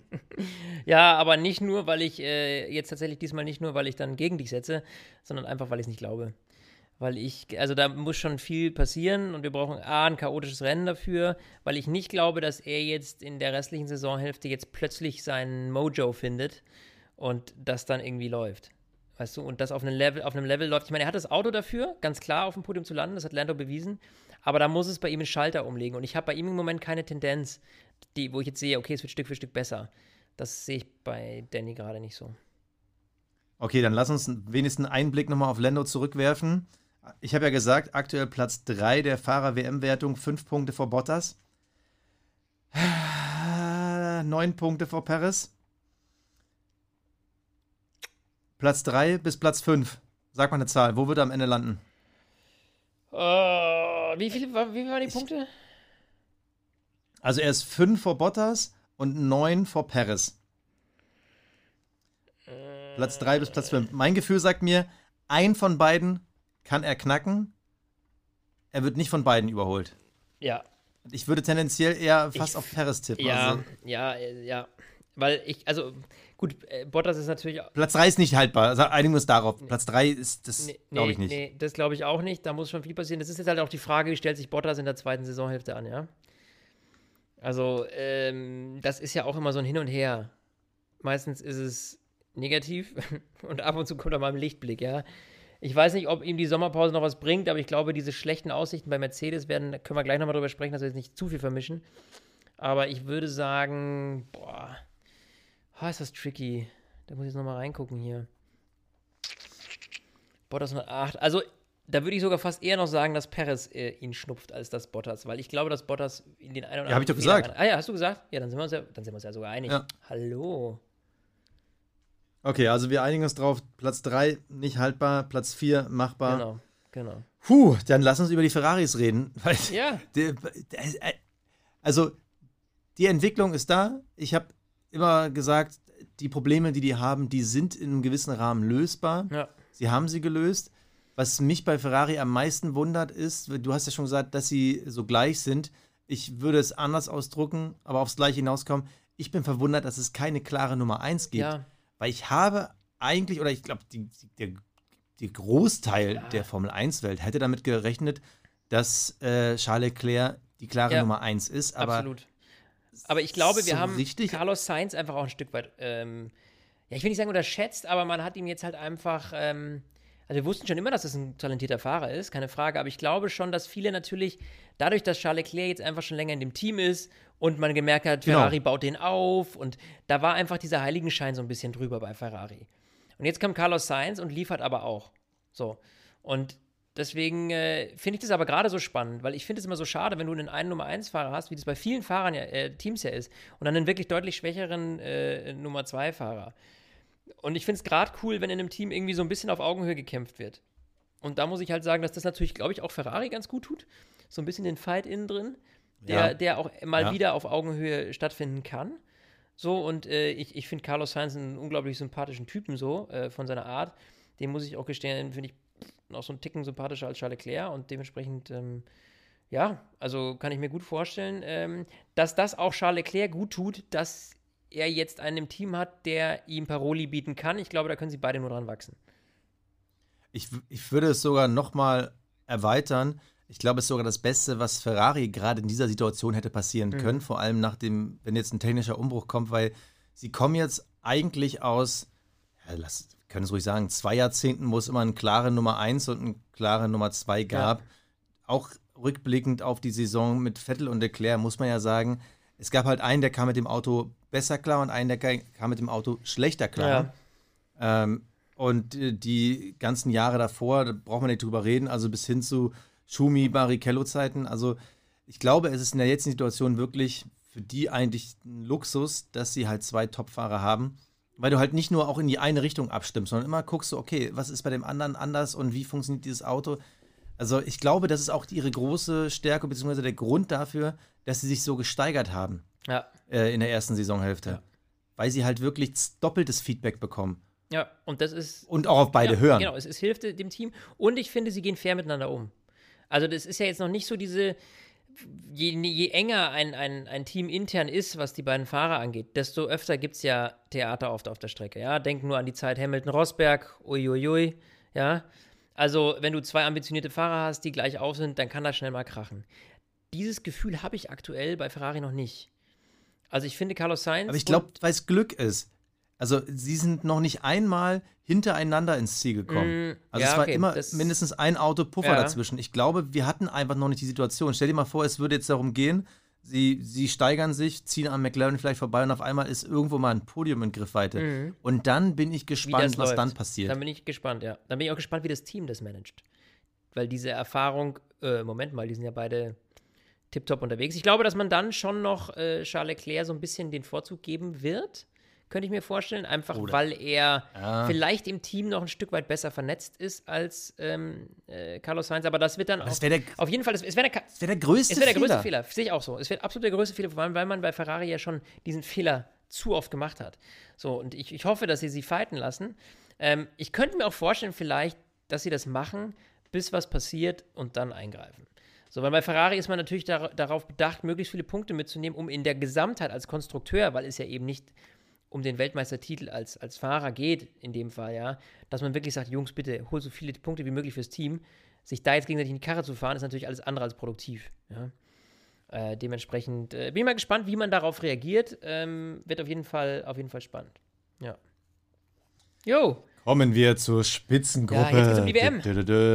Ja, aber nicht nur, weil ich äh, jetzt tatsächlich diesmal nicht nur, weil ich dann gegen dich setze, sondern einfach, weil ich es nicht glaube. Weil ich, also da muss schon viel passieren und wir brauchen A, ein chaotisches Rennen dafür, weil ich nicht glaube, dass er jetzt in der restlichen Saisonhälfte jetzt plötzlich seinen Mojo findet und das dann irgendwie läuft. Weißt du, und das auf einem Level, auf einem Level läuft. Ich meine, er hat das Auto dafür, ganz klar auf dem Podium zu landen, das hat Lando bewiesen, aber da muss es bei ihm einen Schalter umlegen und ich habe bei ihm im Moment keine Tendenz, die, wo ich jetzt sehe, okay, es wird Stück für Stück besser. Das sehe ich bei Danny gerade nicht so.
Okay, dann lass uns wenigstens einen Einblick nochmal auf Lando zurückwerfen. Ich habe ja gesagt, aktuell Platz 3 der Fahrer-WM-Wertung, 5 Punkte vor Bottas. [SIGHS] 9 Punkte vor Perez. Platz 3 bis Platz 5. Sag mal eine Zahl. Wo wird er am Ende landen?
Uh, wie viele wie waren die Punkte?
Also er ist 5 vor Bottas und 9 vor Perez. Platz 3 bis Platz 5. Mein Gefühl sagt mir, ein von beiden kann er knacken. Er wird nicht von beiden überholt.
Ja.
Ich würde tendenziell eher fast ich, auf Perez tippen.
Ja, also. ja, ja. Weil ich, also gut, äh, Bottas ist natürlich.
Platz 3 ist nicht haltbar. Also einigen wir uns darauf. Nee. Platz 3 ist, das nee, glaube ich nicht.
Nee, das glaube ich auch nicht. Da muss schon viel passieren. Das ist jetzt halt auch die Frage, wie stellt sich Bottas in der zweiten Saisonhälfte an, ja? Also, ähm, das ist ja auch immer so ein Hin und Her. Meistens ist es negativ [LAUGHS] und ab und zu kommt er mal ein Lichtblick, ja. Ich weiß nicht, ob ihm die Sommerpause noch was bringt, aber ich glaube, diese schlechten Aussichten bei Mercedes werden, können wir gleich nochmal drüber sprechen, dass wir jetzt nicht zu viel vermischen. Aber ich würde sagen, boah, oh, ist das tricky. Da muss ich jetzt nochmal reingucken hier. Bottas 108. Also, da würde ich sogar fast eher noch sagen, dass Perez äh, ihn schnupft, als das Bottas, weil ich glaube, dass Bottas in den einen oder anderen.
Ja, habe ich doch gesagt.
Ah ja, hast du gesagt? Ja, dann sind wir uns ja, dann sind wir uns ja sogar einig. Ja. Hallo.
Okay, also wir einigen uns drauf, Platz 3 nicht haltbar, Platz 4 machbar.
Genau, genau.
Puh, dann lass uns über die Ferraris reden. [LAUGHS]
Ja.
Die, also, die Entwicklung ist da. Ich habe immer gesagt, die Probleme, die die haben, die sind in einem gewissen Rahmen lösbar.
Ja.
Sie haben sie gelöst. Was mich bei Ferrari am meisten wundert, ist, du hast ja schon gesagt, dass sie so gleich sind. Ich würde es anders ausdrucken, aber aufs Gleiche hinauskommen. Ich bin verwundert, dass es keine klare Nummer 1 gibt. Ja. Weil ich habe eigentlich, oder ich glaube, der, der Großteil ja. der Formel 1-Welt hätte damit gerechnet, dass äh, Charles Leclerc die klare ja. Nummer 1 ist. Aber
Absolut. Aber ich glaube, wir
so
haben
richtig?
Carlos Sainz einfach auch ein Stück weit, ähm, ja, ich will nicht sagen unterschätzt, aber man hat ihm jetzt halt einfach, ähm, also wir wussten schon immer, dass das ein talentierter Fahrer ist, keine Frage, aber ich glaube schon, dass viele natürlich, dadurch, dass Charles Leclerc jetzt einfach schon länger in dem Team ist und man gemerkt hat, genau. Ferrari genau. baut den auf und da war einfach dieser Heiligenschein so ein bisschen drüber bei Ferrari. Und jetzt kommt Carlos Sainz und liefert aber auch. So. Und deswegen äh, finde ich das aber gerade so spannend, weil ich finde es immer so schade, wenn du einen einen Nummer 1 Fahrer hast, wie das bei vielen Fahrern ja, äh, Teams ja ist, und dann einen wirklich deutlich schwächeren äh, Nummer 2 Fahrer. Und ich finde es gerade cool, wenn in einem Team irgendwie so ein bisschen auf Augenhöhe gekämpft wird. Und da muss ich halt sagen, dass das natürlich, glaube ich, auch Ferrari ganz gut tut. So ein bisschen den Fight innen drin, der, ja. der auch mal ja. wieder auf Augenhöhe stattfinden kann. So, und äh, ich, ich finde Carlos Sainz einen unglaublich sympathischen Typen so, äh, von seiner Art. Den muss ich auch gestehen, finde ich noch so einen Ticken sympathischer als Charles Leclerc und dementsprechend, ähm, ja, also kann ich mir gut vorstellen, ähm, dass das auch Charles Leclerc gut tut, dass er jetzt einen im Team hat, der ihm Paroli bieten kann. Ich glaube, da können sie beide nur dran wachsen.
Ich, ich würde es sogar noch mal erweitern. Ich glaube, es ist sogar das Beste, was Ferrari gerade in dieser Situation hätte passieren mhm. können. Vor allem nach dem, wenn jetzt ein technischer Umbruch kommt, weil sie kommen jetzt eigentlich aus, ja, lass, können es ruhig sagen, zwei Jahrzehnten, wo es immer eine klare Nummer 1 und eine klare Nummer 2 gab. Ja. Auch rückblickend auf die Saison mit Vettel und Leclerc muss man ja sagen, es gab halt einen, der kam mit dem Auto besser klar und einen, der kam mit dem Auto schlechter klar. Ja. Ähm, und äh, die ganzen Jahre davor, da braucht man nicht drüber reden, also bis hin zu Schumi, Barrichello-Zeiten. Also ich glaube, es ist in der jetzigen Situation wirklich für die eigentlich ein Luxus, dass sie halt zwei Topfahrer haben weil du halt nicht nur auch in die eine Richtung abstimmst, sondern immer guckst du, okay, was ist bei dem anderen anders und wie funktioniert dieses Auto. Also ich glaube, das ist auch ihre große Stärke, beziehungsweise der Grund dafür, dass sie sich so gesteigert haben
ja.
äh, in der ersten Saisonhälfte. Ja. Weil sie halt wirklich doppeltes Feedback bekommen.
Ja, und das ist.
Und auch auf beide
ja,
hören.
Genau, es, es hilft dem Team. Und ich finde, sie gehen fair miteinander um. Also, das ist ja jetzt noch nicht so diese, je, je enger ein, ein, ein Team intern ist, was die beiden Fahrer angeht, desto öfter gibt es ja Theater oft auf der Strecke. Ja, denk nur an die Zeit Hamilton-Rosberg, uiuiui, ja. Also, wenn du zwei ambitionierte Fahrer hast, die gleich auf sind, dann kann das schnell mal krachen. Dieses Gefühl habe ich aktuell bei Ferrari noch nicht. Also, ich finde Carlos Sainz.
Aber ich glaube, weil es Glück ist. Also, sie sind noch nicht einmal hintereinander ins Ziel gekommen. Mm, also ja, es war okay, immer mindestens ein Auto Puffer ja. dazwischen. Ich glaube, wir hatten einfach noch nicht die Situation. Stell dir mal vor, es würde jetzt darum gehen, sie, sie steigern sich, ziehen an McLaren vielleicht vorbei und auf einmal ist irgendwo mal ein Podium in Griffweite. Mm. Und dann bin ich gespannt, was läuft. dann passiert.
Dann bin ich gespannt, ja. Dann bin ich auch gespannt, wie das Team das managt. Weil diese Erfahrung, äh, Moment mal, die sind ja beide tiptop unterwegs. Ich glaube, dass man dann schon noch äh, Charles Leclerc so ein bisschen den Vorzug geben wird könnte ich mir vorstellen. Einfach Oder. weil er ja. vielleicht im Team noch ein Stück weit besser vernetzt ist als ähm, äh, Carlos Sainz. Aber das wird dann
auf, der,
auf, jeden Fall, es, es wäre der,
wär der, größte
es wär der größte Fehler. Sehe ich auch so. Es wird absolut der größte Fehler, vor allem, weil man bei Ferrari ja schon diesen Fehler zu oft gemacht hat. So, und ich, ich hoffe, dass sie sie fighten lassen. Ähm, ich könnte mir auch vorstellen, vielleicht, dass sie das machen, bis was passiert und dann eingreifen. So, weil bei Ferrari ist man natürlich dar darauf bedacht, möglichst viele Punkte mitzunehmen, um in der Gesamtheit als Konstrukteur, weil es ja eben nicht um den Weltmeistertitel als, als Fahrer geht, in dem Fall, ja, dass man wirklich sagt, Jungs, bitte hol so viele Punkte wie möglich fürs Team. Sich da jetzt gegenseitig in die Karre zu fahren, ist natürlich alles andere als produktiv. Ja. Äh, dementsprechend äh, bin ich mal gespannt, wie man darauf reagiert. Ähm, wird auf jeden Fall, auf jeden Fall spannend. Ja. Jo.
Kommen wir zur Spitzengruppe.
Ja, jetzt geht's um die WM.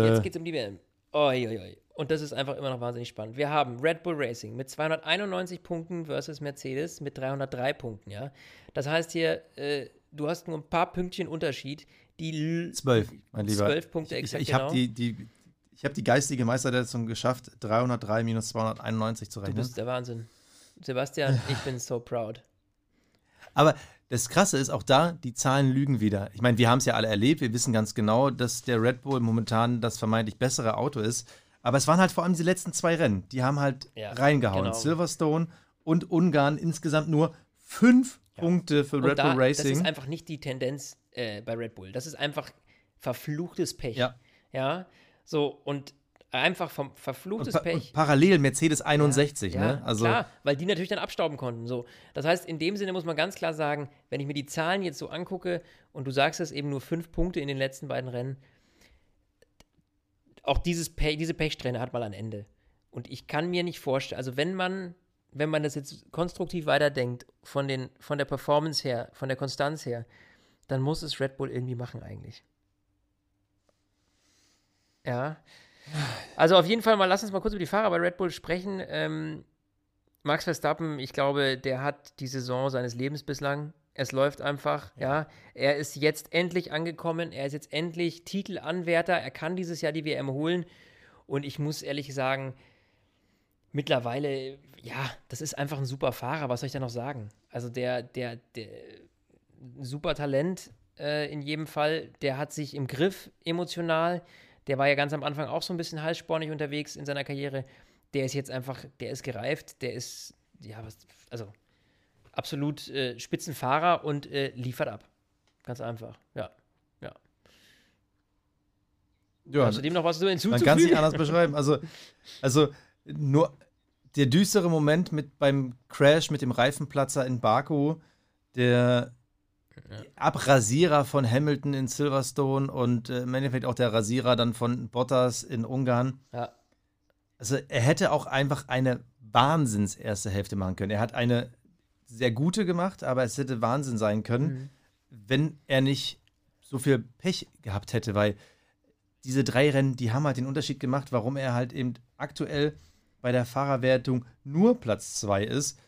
Jetzt geht's um die WM. Oi, oi, oi. Und das ist einfach immer noch wahnsinnig spannend. Wir haben Red Bull Racing mit 291 Punkten versus Mercedes mit 303 Punkten, ja. Das heißt hier, äh, du hast nur ein paar Pünktchen Unterschied. Die
zwölf, mein Lieber.
Zwölf Punkte
exakt. Ich, ich, ich habe genau. die, die, ich habe die geistige Meisterleistung geschafft, 303 minus 291 zu rechnen.
Du bist der Wahnsinn. Sebastian, ich bin so proud.
Aber das Krasse ist auch da, die Zahlen lügen wieder. Ich meine, wir haben es ja alle erlebt, wir wissen ganz genau, dass der Red Bull momentan das vermeintlich bessere Auto ist. Aber es waren halt vor allem diese letzten zwei Rennen, die haben halt ja, reingehauen. Genau. Silverstone und Ungarn insgesamt nur fünf ja. Punkte für und Red da, Bull Racing.
Das ist einfach nicht die Tendenz äh, bei Red Bull. Das ist einfach verfluchtes Pech. Ja. Ja. So, und einfach vom verfluchtes und Pech.
Und parallel Mercedes 61, ja, ne?
Also klar, weil die natürlich dann abstauben konnten. So. Das heißt, in dem Sinne muss man ganz klar sagen, wenn ich mir die Zahlen jetzt so angucke und du sagst es eben nur fünf Punkte in den letzten beiden Rennen, auch dieses Pech, diese Pechsträhne hat mal ein Ende. Und ich kann mir nicht vorstellen, also wenn man, wenn man das jetzt konstruktiv weiterdenkt, von, den, von der Performance her, von der Konstanz her, dann muss es Red Bull irgendwie machen eigentlich. Ja. Also auf jeden Fall mal, lass uns mal kurz über die Fahrer bei Red Bull sprechen. Ähm, Max Verstappen, ich glaube, der hat die Saison seines Lebens bislang. Es läuft einfach, ja. ja. Er ist jetzt endlich angekommen, er ist jetzt endlich Titelanwärter, er kann dieses Jahr die WM holen. Und ich muss ehrlich sagen, mittlerweile, ja, das ist einfach ein super Fahrer, was soll ich da noch sagen? Also der, der, der super Talent äh, in jedem Fall, der hat sich im Griff emotional der war ja ganz am Anfang auch so ein bisschen halsspornig unterwegs in seiner Karriere. Der ist jetzt einfach, der ist gereift, der ist, ja, was, also absolut äh, Spitzenfahrer und äh, liefert ab. Ganz einfach, ja. Ja.
ja Hast du dem noch was hinzuzufügen? Man kann es nicht anders [LAUGHS] beschreiben. Also, also nur der düstere Moment mit beim Crash mit dem Reifenplatzer in Baku, der Abrasierer von Hamilton in Silverstone und äh, im Endeffekt auch der Rasierer dann von Bottas in Ungarn. Ja. Also er hätte auch einfach eine Wahnsinns erste Hälfte machen können. Er hat eine sehr gute gemacht, aber es hätte Wahnsinn sein können, mhm. wenn er nicht so viel Pech gehabt hätte, weil diese drei Rennen, die haben halt den Unterschied gemacht, warum er halt eben aktuell bei der Fahrerwertung nur Platz zwei ist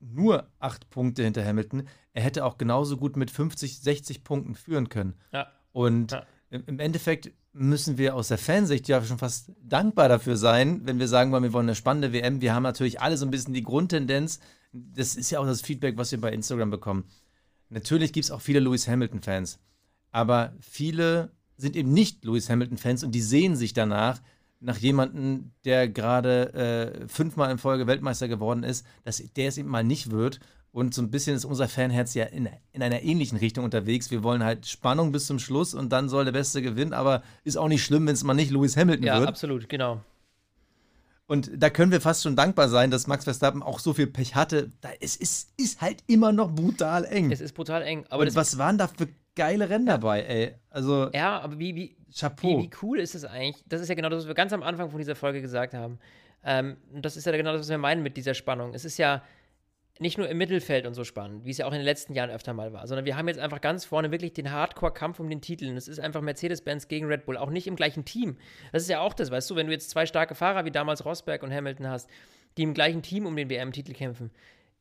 nur acht Punkte hinter Hamilton. Er hätte auch genauso gut mit 50, 60 Punkten führen können. Ja. Und ja. im Endeffekt müssen wir aus der Fansicht ja schon fast dankbar dafür sein, wenn wir sagen wollen, wir wollen eine spannende WM. Wir haben natürlich alle so ein bisschen die Grundtendenz. Das ist ja auch das Feedback, was wir bei Instagram bekommen. Natürlich gibt es auch viele Lewis Hamilton-Fans. Aber viele sind eben nicht Lewis Hamilton-Fans und die sehen sich danach, nach jemandem, der gerade äh, fünfmal in Folge Weltmeister geworden ist, dass der es eben mal nicht wird. Und so ein bisschen ist unser Fanherz ja in, in einer ähnlichen Richtung unterwegs. Wir wollen halt Spannung bis zum Schluss und dann soll der Beste gewinnen, aber ist auch nicht schlimm, wenn es mal nicht Lewis Hamilton ja, wird. Ja,
absolut, genau.
Und da können wir fast schon dankbar sein, dass Max Verstappen auch so viel Pech hatte. Da, es ist, ist halt immer noch brutal eng.
Es ist brutal eng.
Aber und was waren da für geile Rennen dabei, ey. Also.
Ja, aber wie, wie, Chapeau. Wie, wie cool ist es eigentlich? Das ist ja genau das, was wir ganz am Anfang von dieser Folge gesagt haben. Ähm, das ist ja genau das, was wir meinen mit dieser Spannung. Es ist ja nicht nur im Mittelfeld und so spannend, wie es ja auch in den letzten Jahren öfter mal war, sondern wir haben jetzt einfach ganz vorne wirklich den Hardcore-Kampf um den Titel. Und es ist einfach Mercedes-Benz gegen Red Bull, auch nicht im gleichen Team. Das ist ja auch das, weißt du, wenn du jetzt zwei starke Fahrer wie damals Rosberg und Hamilton hast, die im gleichen Team um den WM-Titel kämpfen.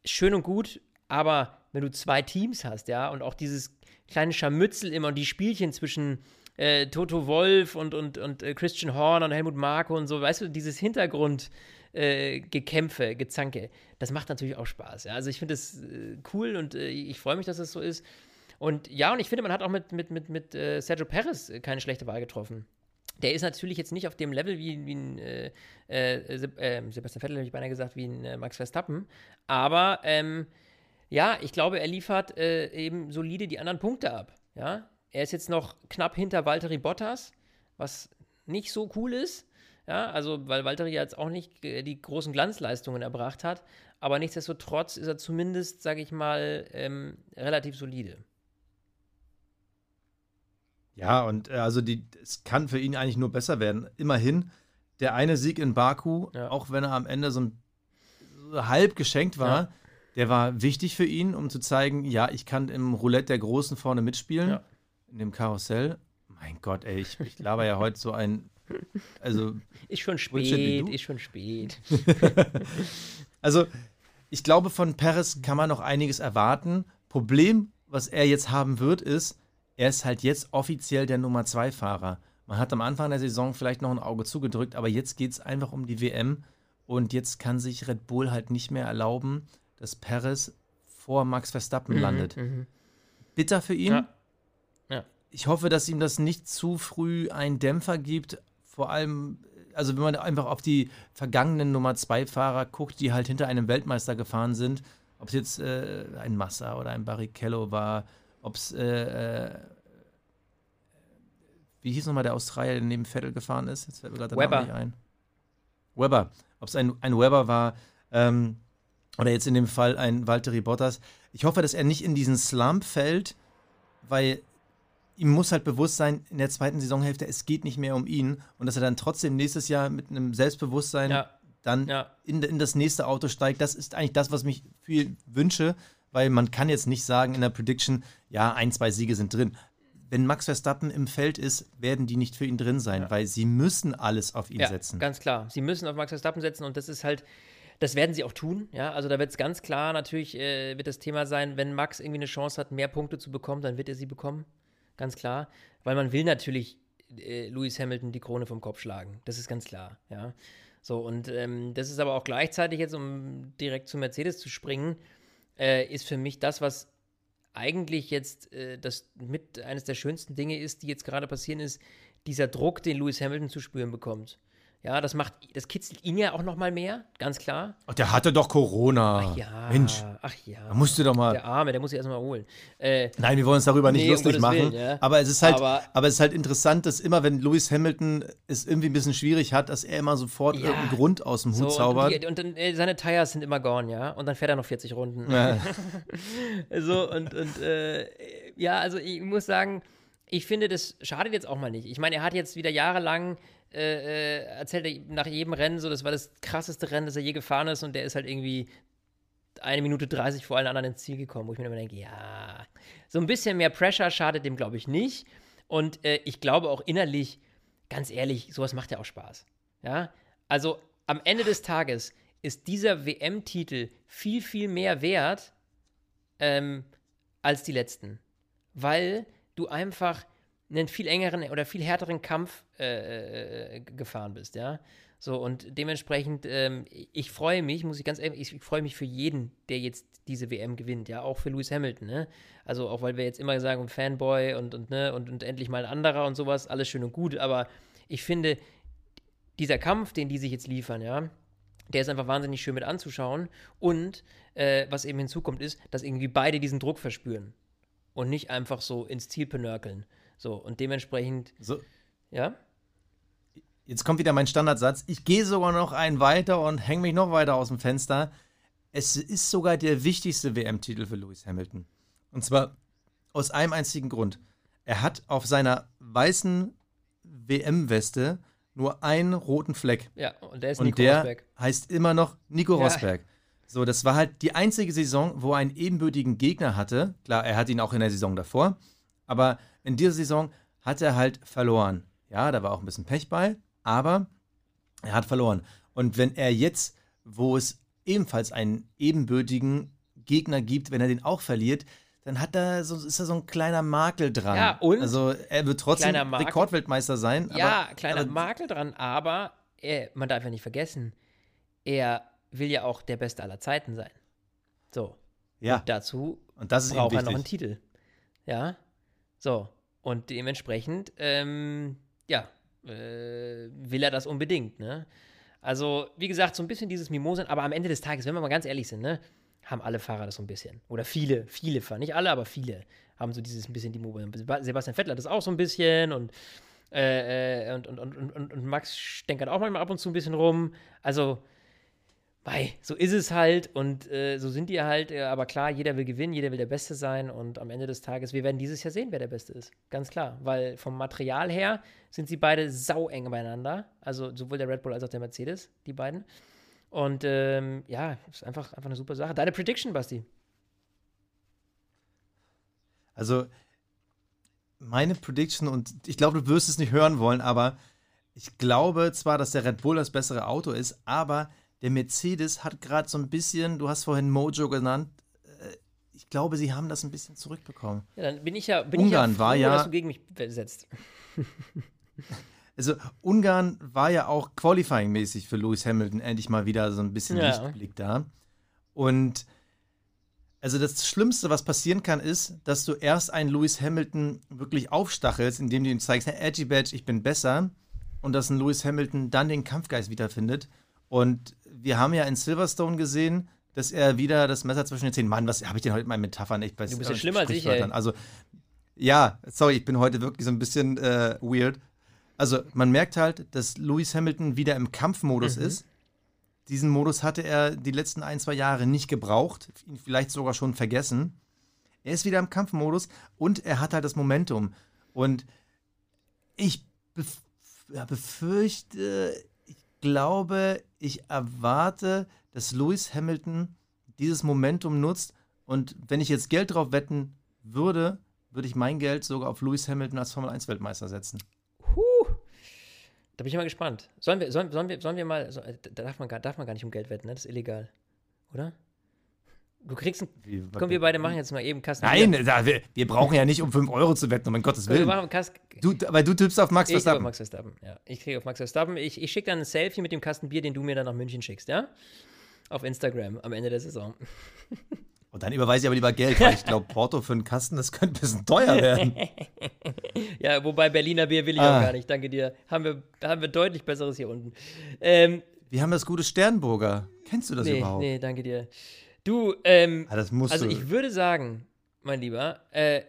Schön und gut, aber wenn du zwei Teams hast, ja, und auch dieses kleine Scharmützel immer und die Spielchen zwischen äh, Toto Wolf und, und, und äh, Christian Horner und Helmut Marko und so, weißt du, dieses Hintergrund. Äh, Gekämpfe, Gezanke. Das macht natürlich auch Spaß. Ja? Also ich finde es äh, cool und äh, ich freue mich, dass es so ist. Und ja, und ich finde, man hat auch mit, mit, mit, mit äh, Sergio Perez keine schlechte Wahl getroffen. Der ist natürlich jetzt nicht auf dem Level wie, wie ein äh, äh, Sebastian Vettel, habe ich beinahe gesagt, wie ein Max Verstappen. Aber ähm, ja, ich glaube, er liefert äh, eben solide die anderen Punkte ab. Ja, er ist jetzt noch knapp hinter Valtteri Bottas, was nicht so cool ist. Ja, also weil Valtteri jetzt auch nicht die großen Glanzleistungen erbracht hat, aber nichtsdestotrotz ist er zumindest, sage ich mal, ähm, relativ solide.
Ja, und äh, also die, es kann für ihn eigentlich nur besser werden. Immerhin, der eine Sieg in Baku, ja. auch wenn er am Ende so, ein, so halb geschenkt war, ja der war wichtig für ihn, um zu zeigen, ja, ich kann im Roulette der Großen vorne mitspielen. Ja. in dem Karussell. Mein Gott, ey, ich, ich laber ja heute so ein. Also. [LAUGHS]
Ist schon spät, ist schon spät.
also, ich glaube, von Perez kann man noch einiges erwarten. Problem, was er jetzt haben wird, ist, er ist halt jetzt offiziell der Nummer 2-Fahrer. Man hat am Anfang der Saison vielleicht noch ein Auge zugedrückt, aber jetzt geht es einfach um die WM und jetzt kann sich Red Bull halt nicht mehr erlauben, dass Perez vor Max Verstappen mhm, landet. Mhm. Bitter für ihn. Ja. Ja. Ich hoffe, dass ihm das nicht zu früh einen Dämpfer gibt. Vor allem, also wenn man einfach auf die vergangenen Nummer 2 Fahrer guckt, die halt hinter einem Weltmeister gefahren sind, ob es jetzt äh, ein Massa oder ein Barrichello war, ob es, äh, äh, wie hieß nochmal der Australier, der neben Vettel gefahren ist? Jetzt fällt mir gerade der Name nicht ein. Weber. Ob es ein, ein Weber war, ähm, oder jetzt in dem Fall ein Valtteri Bottas. Ich hoffe, dass er nicht in diesen Slump fällt, weil ihm muss halt bewusst sein, in der zweiten Saisonhälfte, es geht nicht mehr um ihn und dass er dann trotzdem nächstes Jahr mit einem Selbstbewusstsein ja. dann ja. In, in das nächste Auto steigt. Das ist eigentlich das, was mich viel wünsche, weil man kann jetzt nicht sagen in der Prediction, ja, ein, zwei Siege sind drin. Wenn Max Verstappen im Feld ist, werden die nicht für ihn drin sein, ja. weil sie müssen alles auf ihn setzen.
Ganz klar. Sie müssen auf Max Verstappen setzen und das ist halt das werden sie auch tun, ja. Also da wird es ganz klar natürlich, äh, wird das Thema sein, wenn Max irgendwie eine Chance hat, mehr Punkte zu bekommen, dann wird er sie bekommen. Ganz klar. Weil man will natürlich äh, Lewis Hamilton die Krone vom Kopf schlagen. Das ist ganz klar, ja. So, und ähm, das ist aber auch gleichzeitig jetzt, um direkt zu Mercedes zu springen, äh, ist für mich das, was eigentlich jetzt äh, das mit eines der schönsten Dinge ist, die jetzt gerade passieren, ist dieser Druck, den Lewis Hamilton zu spüren bekommt. Ja, das macht, das kitzelt ihn ja auch noch mal mehr, ganz klar.
Ach, der hatte doch Corona.
Ach ja.
Mensch.
Ach ja.
Da musst du doch mal.
Der Arme, der muss sich erstmal holen. Äh,
Nein, wir wollen uns darüber nicht nee, lustig um machen. Willen, ja. Aber es ist halt, aber, aber, es ist halt interessant, dass immer, wenn Lewis Hamilton es irgendwie ein bisschen schwierig hat, dass er immer sofort ja. irgendeinen Grund aus dem Hut so, zaubert.
Und, die, und dann, äh, seine Tires sind immer gone, ja. Und dann fährt er noch 40 Runden. Ja. [LAUGHS] so, und, und äh, ja, also ich muss sagen, ich finde, das schadet jetzt auch mal nicht. Ich meine, er hat jetzt wieder jahrelang äh, äh, erzählt er nach jedem Rennen so, das war das krasseste Rennen, das er je gefahren ist und der ist halt irgendwie eine Minute 30 vor allen anderen ins Ziel gekommen, wo ich mir immer denke, ja, so ein bisschen mehr Pressure schadet dem, glaube ich, nicht. Und äh, ich glaube auch innerlich, ganz ehrlich, sowas macht ja auch Spaß. Ja, also am Ende des Tages ist dieser WM-Titel viel, viel mehr wert ähm, als die letzten. Weil du einfach einen viel engeren oder viel härteren Kampf äh, äh, gefahren bist, ja. So, und dementsprechend, ähm, ich freue mich, muss ich ganz ehrlich, ich, ich freue mich für jeden, der jetzt diese WM gewinnt, ja, auch für Lewis Hamilton, ne? Also auch weil wir jetzt immer sagen, Fanboy und, und, ne, und, und endlich mal ein anderer und sowas, alles schön und gut, aber ich finde, dieser Kampf, den die sich jetzt liefern, ja, der ist einfach wahnsinnig schön mit anzuschauen. Und äh, was eben hinzukommt, ist, dass irgendwie beide diesen Druck verspüren und nicht einfach so ins Ziel penörkeln. So, und dementsprechend.
So.
Ja?
Jetzt kommt wieder mein Standardsatz. Ich gehe sogar noch einen weiter und hänge mich noch weiter aus dem Fenster. Es ist sogar der wichtigste WM-Titel für Lewis Hamilton. Und zwar aus einem einzigen Grund. Er hat auf seiner weißen WM-Weste nur einen roten Fleck.
Ja, und der ist
und
Nico
der
Rosberg.
heißt immer noch Nico ja. Rosberg. So, das war halt die einzige Saison, wo er einen ebenbürtigen Gegner hatte. Klar, er hat ihn auch in der Saison davor. Aber in dieser Saison hat er halt verloren. Ja, da war auch ein bisschen Pech bei, aber er hat verloren. Und wenn er jetzt, wo es ebenfalls einen ebenbürtigen Gegner gibt, wenn er den auch verliert, dann hat er so, ist da so ein kleiner Makel dran.
Ja, und?
Also er wird trotzdem Rekordweltmeister sein.
Ja,
aber,
kleiner aber, Makel dran, aber er, man darf ja nicht vergessen, er will ja auch der Beste aller Zeiten sein. So.
Ja.
Und dazu
und das
braucht er noch einen Titel. Ja. So, und dementsprechend, ähm, ja, äh, will er das unbedingt, ne? Also, wie gesagt, so ein bisschen dieses Mimosen, aber am Ende des Tages, wenn wir mal ganz ehrlich sind, ne, haben alle Fahrer das so ein bisschen. Oder viele, viele Fahrer, nicht alle, aber viele haben so dieses ein bisschen die Mimosen. Sebastian Vettel hat das auch so ein bisschen und, äh, äh und, und, und, und, und Max stänkert auch manchmal ab und zu ein bisschen rum. Also, Mei, so ist es halt und äh, so sind die halt. Äh, aber klar, jeder will gewinnen, jeder will der Beste sein und am Ende des Tages, wir werden dieses Jahr sehen, wer der Beste ist. Ganz klar, weil vom Material her sind sie beide sau eng beieinander. Also sowohl der Red Bull als auch der Mercedes, die beiden. Und ähm, ja, ist einfach, einfach eine super Sache. Deine Prediction, Basti?
Also, meine Prediction, und ich glaube, du wirst es nicht hören wollen, aber ich glaube zwar, dass der Red Bull das bessere Auto ist, aber der Mercedes hat gerade so ein bisschen, du hast vorhin Mojo genannt, äh, ich glaube, sie haben das ein bisschen zurückbekommen.
Ja, dann bin ich ja, bin
Ungarn
ich ja froh,
war ja,
dass du gegen mich setzt. [LAUGHS]
Also Ungarn war ja auch qualifying-mäßig für Lewis Hamilton endlich mal wieder so ein bisschen ja. Lichtblick da. Und also das Schlimmste, was passieren kann, ist, dass du erst einen Lewis Hamilton wirklich aufstachelst, indem du ihm zeigst, hey, Edgy Badge, ich bin besser. Und dass ein Lewis Hamilton dann den Kampfgeist wiederfindet. Und wir haben ja in Silverstone gesehen, dass er wieder das Messer zwischen den Zähnen. Mann, was habe ich denn heute mal Metaphern echt bei
Du bist ja schlimmer als ich, ey.
Also, ja, sorry, ich bin heute wirklich so ein bisschen äh, weird. Also man merkt halt, dass Lewis Hamilton wieder im Kampfmodus mhm. ist. Diesen Modus hatte er die letzten ein, zwei Jahre nicht gebraucht, ihn vielleicht sogar schon vergessen. Er ist wieder im Kampfmodus und er hat halt das Momentum. Und ich befürchte, glaube, ich erwarte, dass Lewis Hamilton dieses Momentum nutzt. Und wenn ich jetzt Geld drauf wetten würde, würde ich mein Geld sogar auf Lewis Hamilton als Formel 1 Weltmeister setzen.
Da bin ich mal gespannt. Sollen wir, sollen, sollen wir, sollen wir mal, so, da darf man, gar, darf man gar nicht um Geld wetten, ne? Das ist illegal. Oder? Du kriegst ein, Wie, komm, wir beide machen jetzt mal eben Kasten.
Nein, da, wir, wir, brauchen ja nicht um 5 Euro zu wetten, um in Gottes Willen. Wir machen du, weil du tippst auf Max Verstappen.
Ich auf Max Verstappen, ja. Ich kriege auf Max Verstappen. Ich, ich schicke dann ein Selfie mit dem Kasten Bier, den du mir dann nach München schickst, ja? Auf Instagram am Ende der Saison. [LAUGHS]
Und dann überweise ich aber lieber Geld, weil ich glaube, Porto für einen Kasten, das könnte ein bisschen teuer werden. [LAUGHS]
ja, wobei Berliner Bier will ich ah. auch gar nicht, danke dir. Haben wir, haben wir deutlich Besseres hier unten. Ähm,
wir haben das gute Sternburger. Kennst du das
nee,
überhaupt?
Nee, danke dir. Du, ähm,
ah, das musst
also
du.
ich würde sagen, mein Lieber, äh,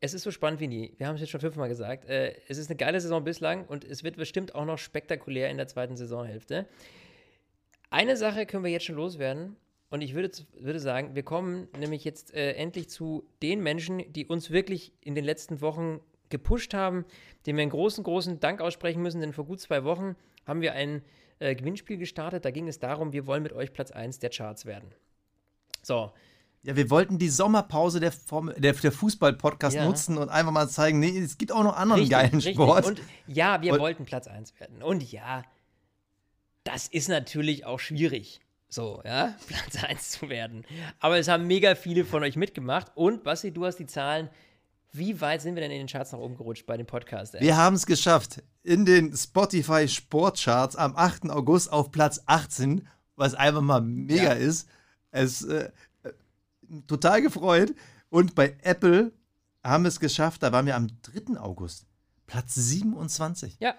es ist so spannend wie nie. Wir haben es jetzt schon fünfmal gesagt. Äh, es ist eine geile Saison bislang und es wird bestimmt auch noch spektakulär in der zweiten Saisonhälfte. Eine Sache können wir jetzt schon loswerden. Und ich würde, würde sagen, wir kommen nämlich jetzt äh, endlich zu den Menschen, die uns wirklich in den letzten Wochen gepusht haben, denen wir einen großen, großen Dank aussprechen müssen, denn vor gut zwei Wochen haben wir ein äh, Gewinnspiel gestartet. Da ging es darum, wir wollen mit euch Platz 1 der Charts werden. So.
Ja, wir wollten die Sommerpause der, der, der Fußball-Podcast ja. nutzen und einfach mal zeigen, nee, es gibt auch noch anderen richtig, geilen richtig. Sport.
Und ja, wir und, wollten Platz 1 werden. Und ja, das ist natürlich auch schwierig so, ja, [LAUGHS] Platz 1 zu werden. Aber es haben mega viele von euch mitgemacht. Und, Basti, du hast die Zahlen. Wie weit sind wir denn in den Charts nach oben gerutscht bei dem Podcast?
Ey? Wir haben es geschafft. In den Spotify Sportcharts am 8. August auf Platz 18, was einfach mal mega ja. ist. Es äh, äh, total gefreut. Und bei Apple haben wir es geschafft, da waren wir am 3. August. Platz 27.
Ja,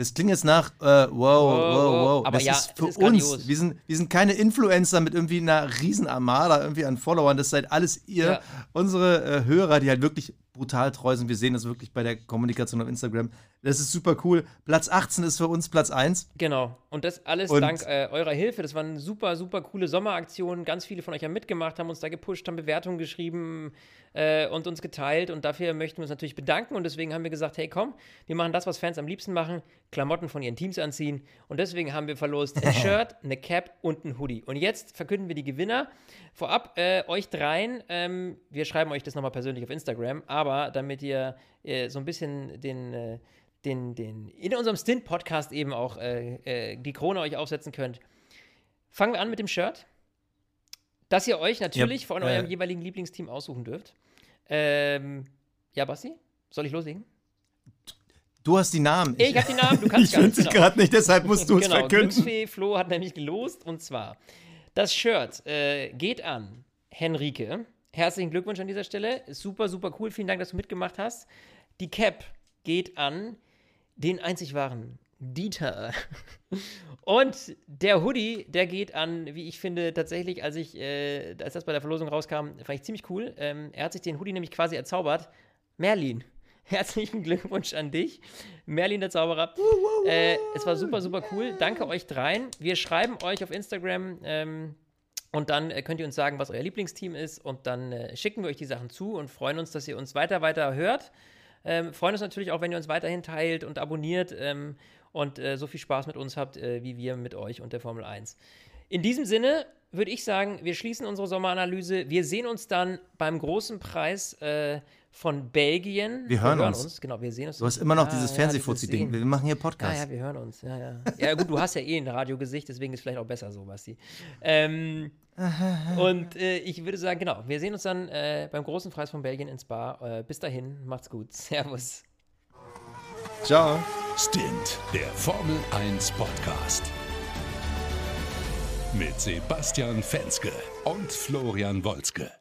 das klingt jetzt nach, äh, wow, wow, wow.
Aber
das
ja,
ist für ist uns. Wir sind, wir sind keine Influencer mit irgendwie einer Riesenarmada irgendwie an Followern. Das seid alles ihr, ja. unsere äh, Hörer, die halt wirklich brutal treu sind. Wir sehen das wirklich bei der Kommunikation auf Instagram. Das ist super cool. Platz 18 ist für uns Platz 1.
Genau. Und das alles und dank äh, eurer Hilfe. Das waren super, super coole Sommeraktionen. Ganz viele von euch haben mitgemacht, haben uns da gepusht, haben Bewertungen geschrieben äh, und uns geteilt. Und dafür möchten wir uns natürlich bedanken. Und deswegen haben wir gesagt: hey, komm, wir machen das, was Fans am liebsten machen: Klamotten von ihren Teams anziehen. Und deswegen haben wir verlost ein [LAUGHS] Shirt, eine Cap und ein Hoodie. Und jetzt verkünden wir die Gewinner. Vorab, äh, euch dreien, ähm, wir schreiben euch das nochmal persönlich auf Instagram, aber damit ihr äh, so ein bisschen den äh, den, den, in unserem Stint-Podcast eben auch äh, äh, die Krone euch aufsetzen könnt. Fangen wir an mit dem Shirt, das ihr euch natürlich ja, von eurem jeweiligen Lieblingsteam aussuchen dürft. Ähm, ja, Basti, soll ich loslegen?
Du hast die Namen.
Ich, ich habe die Namen, du kannst [LAUGHS]
Ich finde sie gerade nicht, deshalb musst du es
genau,
verkünden.
Glücksfee Flo hat nämlich gelost und zwar: Das Shirt äh, geht an Henrike. Herzlichen Glückwunsch an dieser Stelle. Super, super cool. Vielen Dank, dass du mitgemacht hast. Die Cap geht an den einzig wahren Dieter. [LAUGHS] Und der Hoodie, der geht an, wie ich finde, tatsächlich, als ich, äh, als das bei der Verlosung rauskam, fand ich ziemlich cool. Ähm, er hat sich den Hoodie nämlich quasi erzaubert. Merlin. [LAUGHS] Herzlichen Glückwunsch an dich. Merlin der Zauberer. Äh, es war super, super cool. Danke euch dreien. Wir schreiben euch auf Instagram ähm, und dann äh, könnt ihr uns sagen, was euer Lieblingsteam ist. Und dann äh, schicken wir euch die Sachen zu und freuen uns, dass ihr uns weiter, weiter hört. Ähm, freuen uns natürlich auch, wenn ihr uns weiterhin teilt und abonniert ähm, und äh, so viel Spaß mit uns habt, äh, wie wir mit euch und der Formel 1. In diesem Sinne, würde ich sagen, wir schließen unsere Sommeranalyse. Wir sehen uns dann beim großen Preis äh, von Belgien.
Wir hören, wir hören uns. uns.
Genau, wir sehen uns.
Du hast immer noch ja, dieses Fernsehfuzzi-Ding. wir machen hier Podcast.
Ja, ja, wir hören uns. Ja, ja. ja, gut, du hast ja eh ein Radiogesicht, deswegen ist vielleicht auch besser so, Basti. Ähm, [LAUGHS] und äh, ich würde sagen, genau, wir sehen uns dann äh, beim großen Preis von Belgien ins Bar. Äh, bis dahin, macht's gut. [LAUGHS] Servus.
Ciao.
Stint, der Formel 1 Podcast. Mit Sebastian Fenske und Florian Wolzke.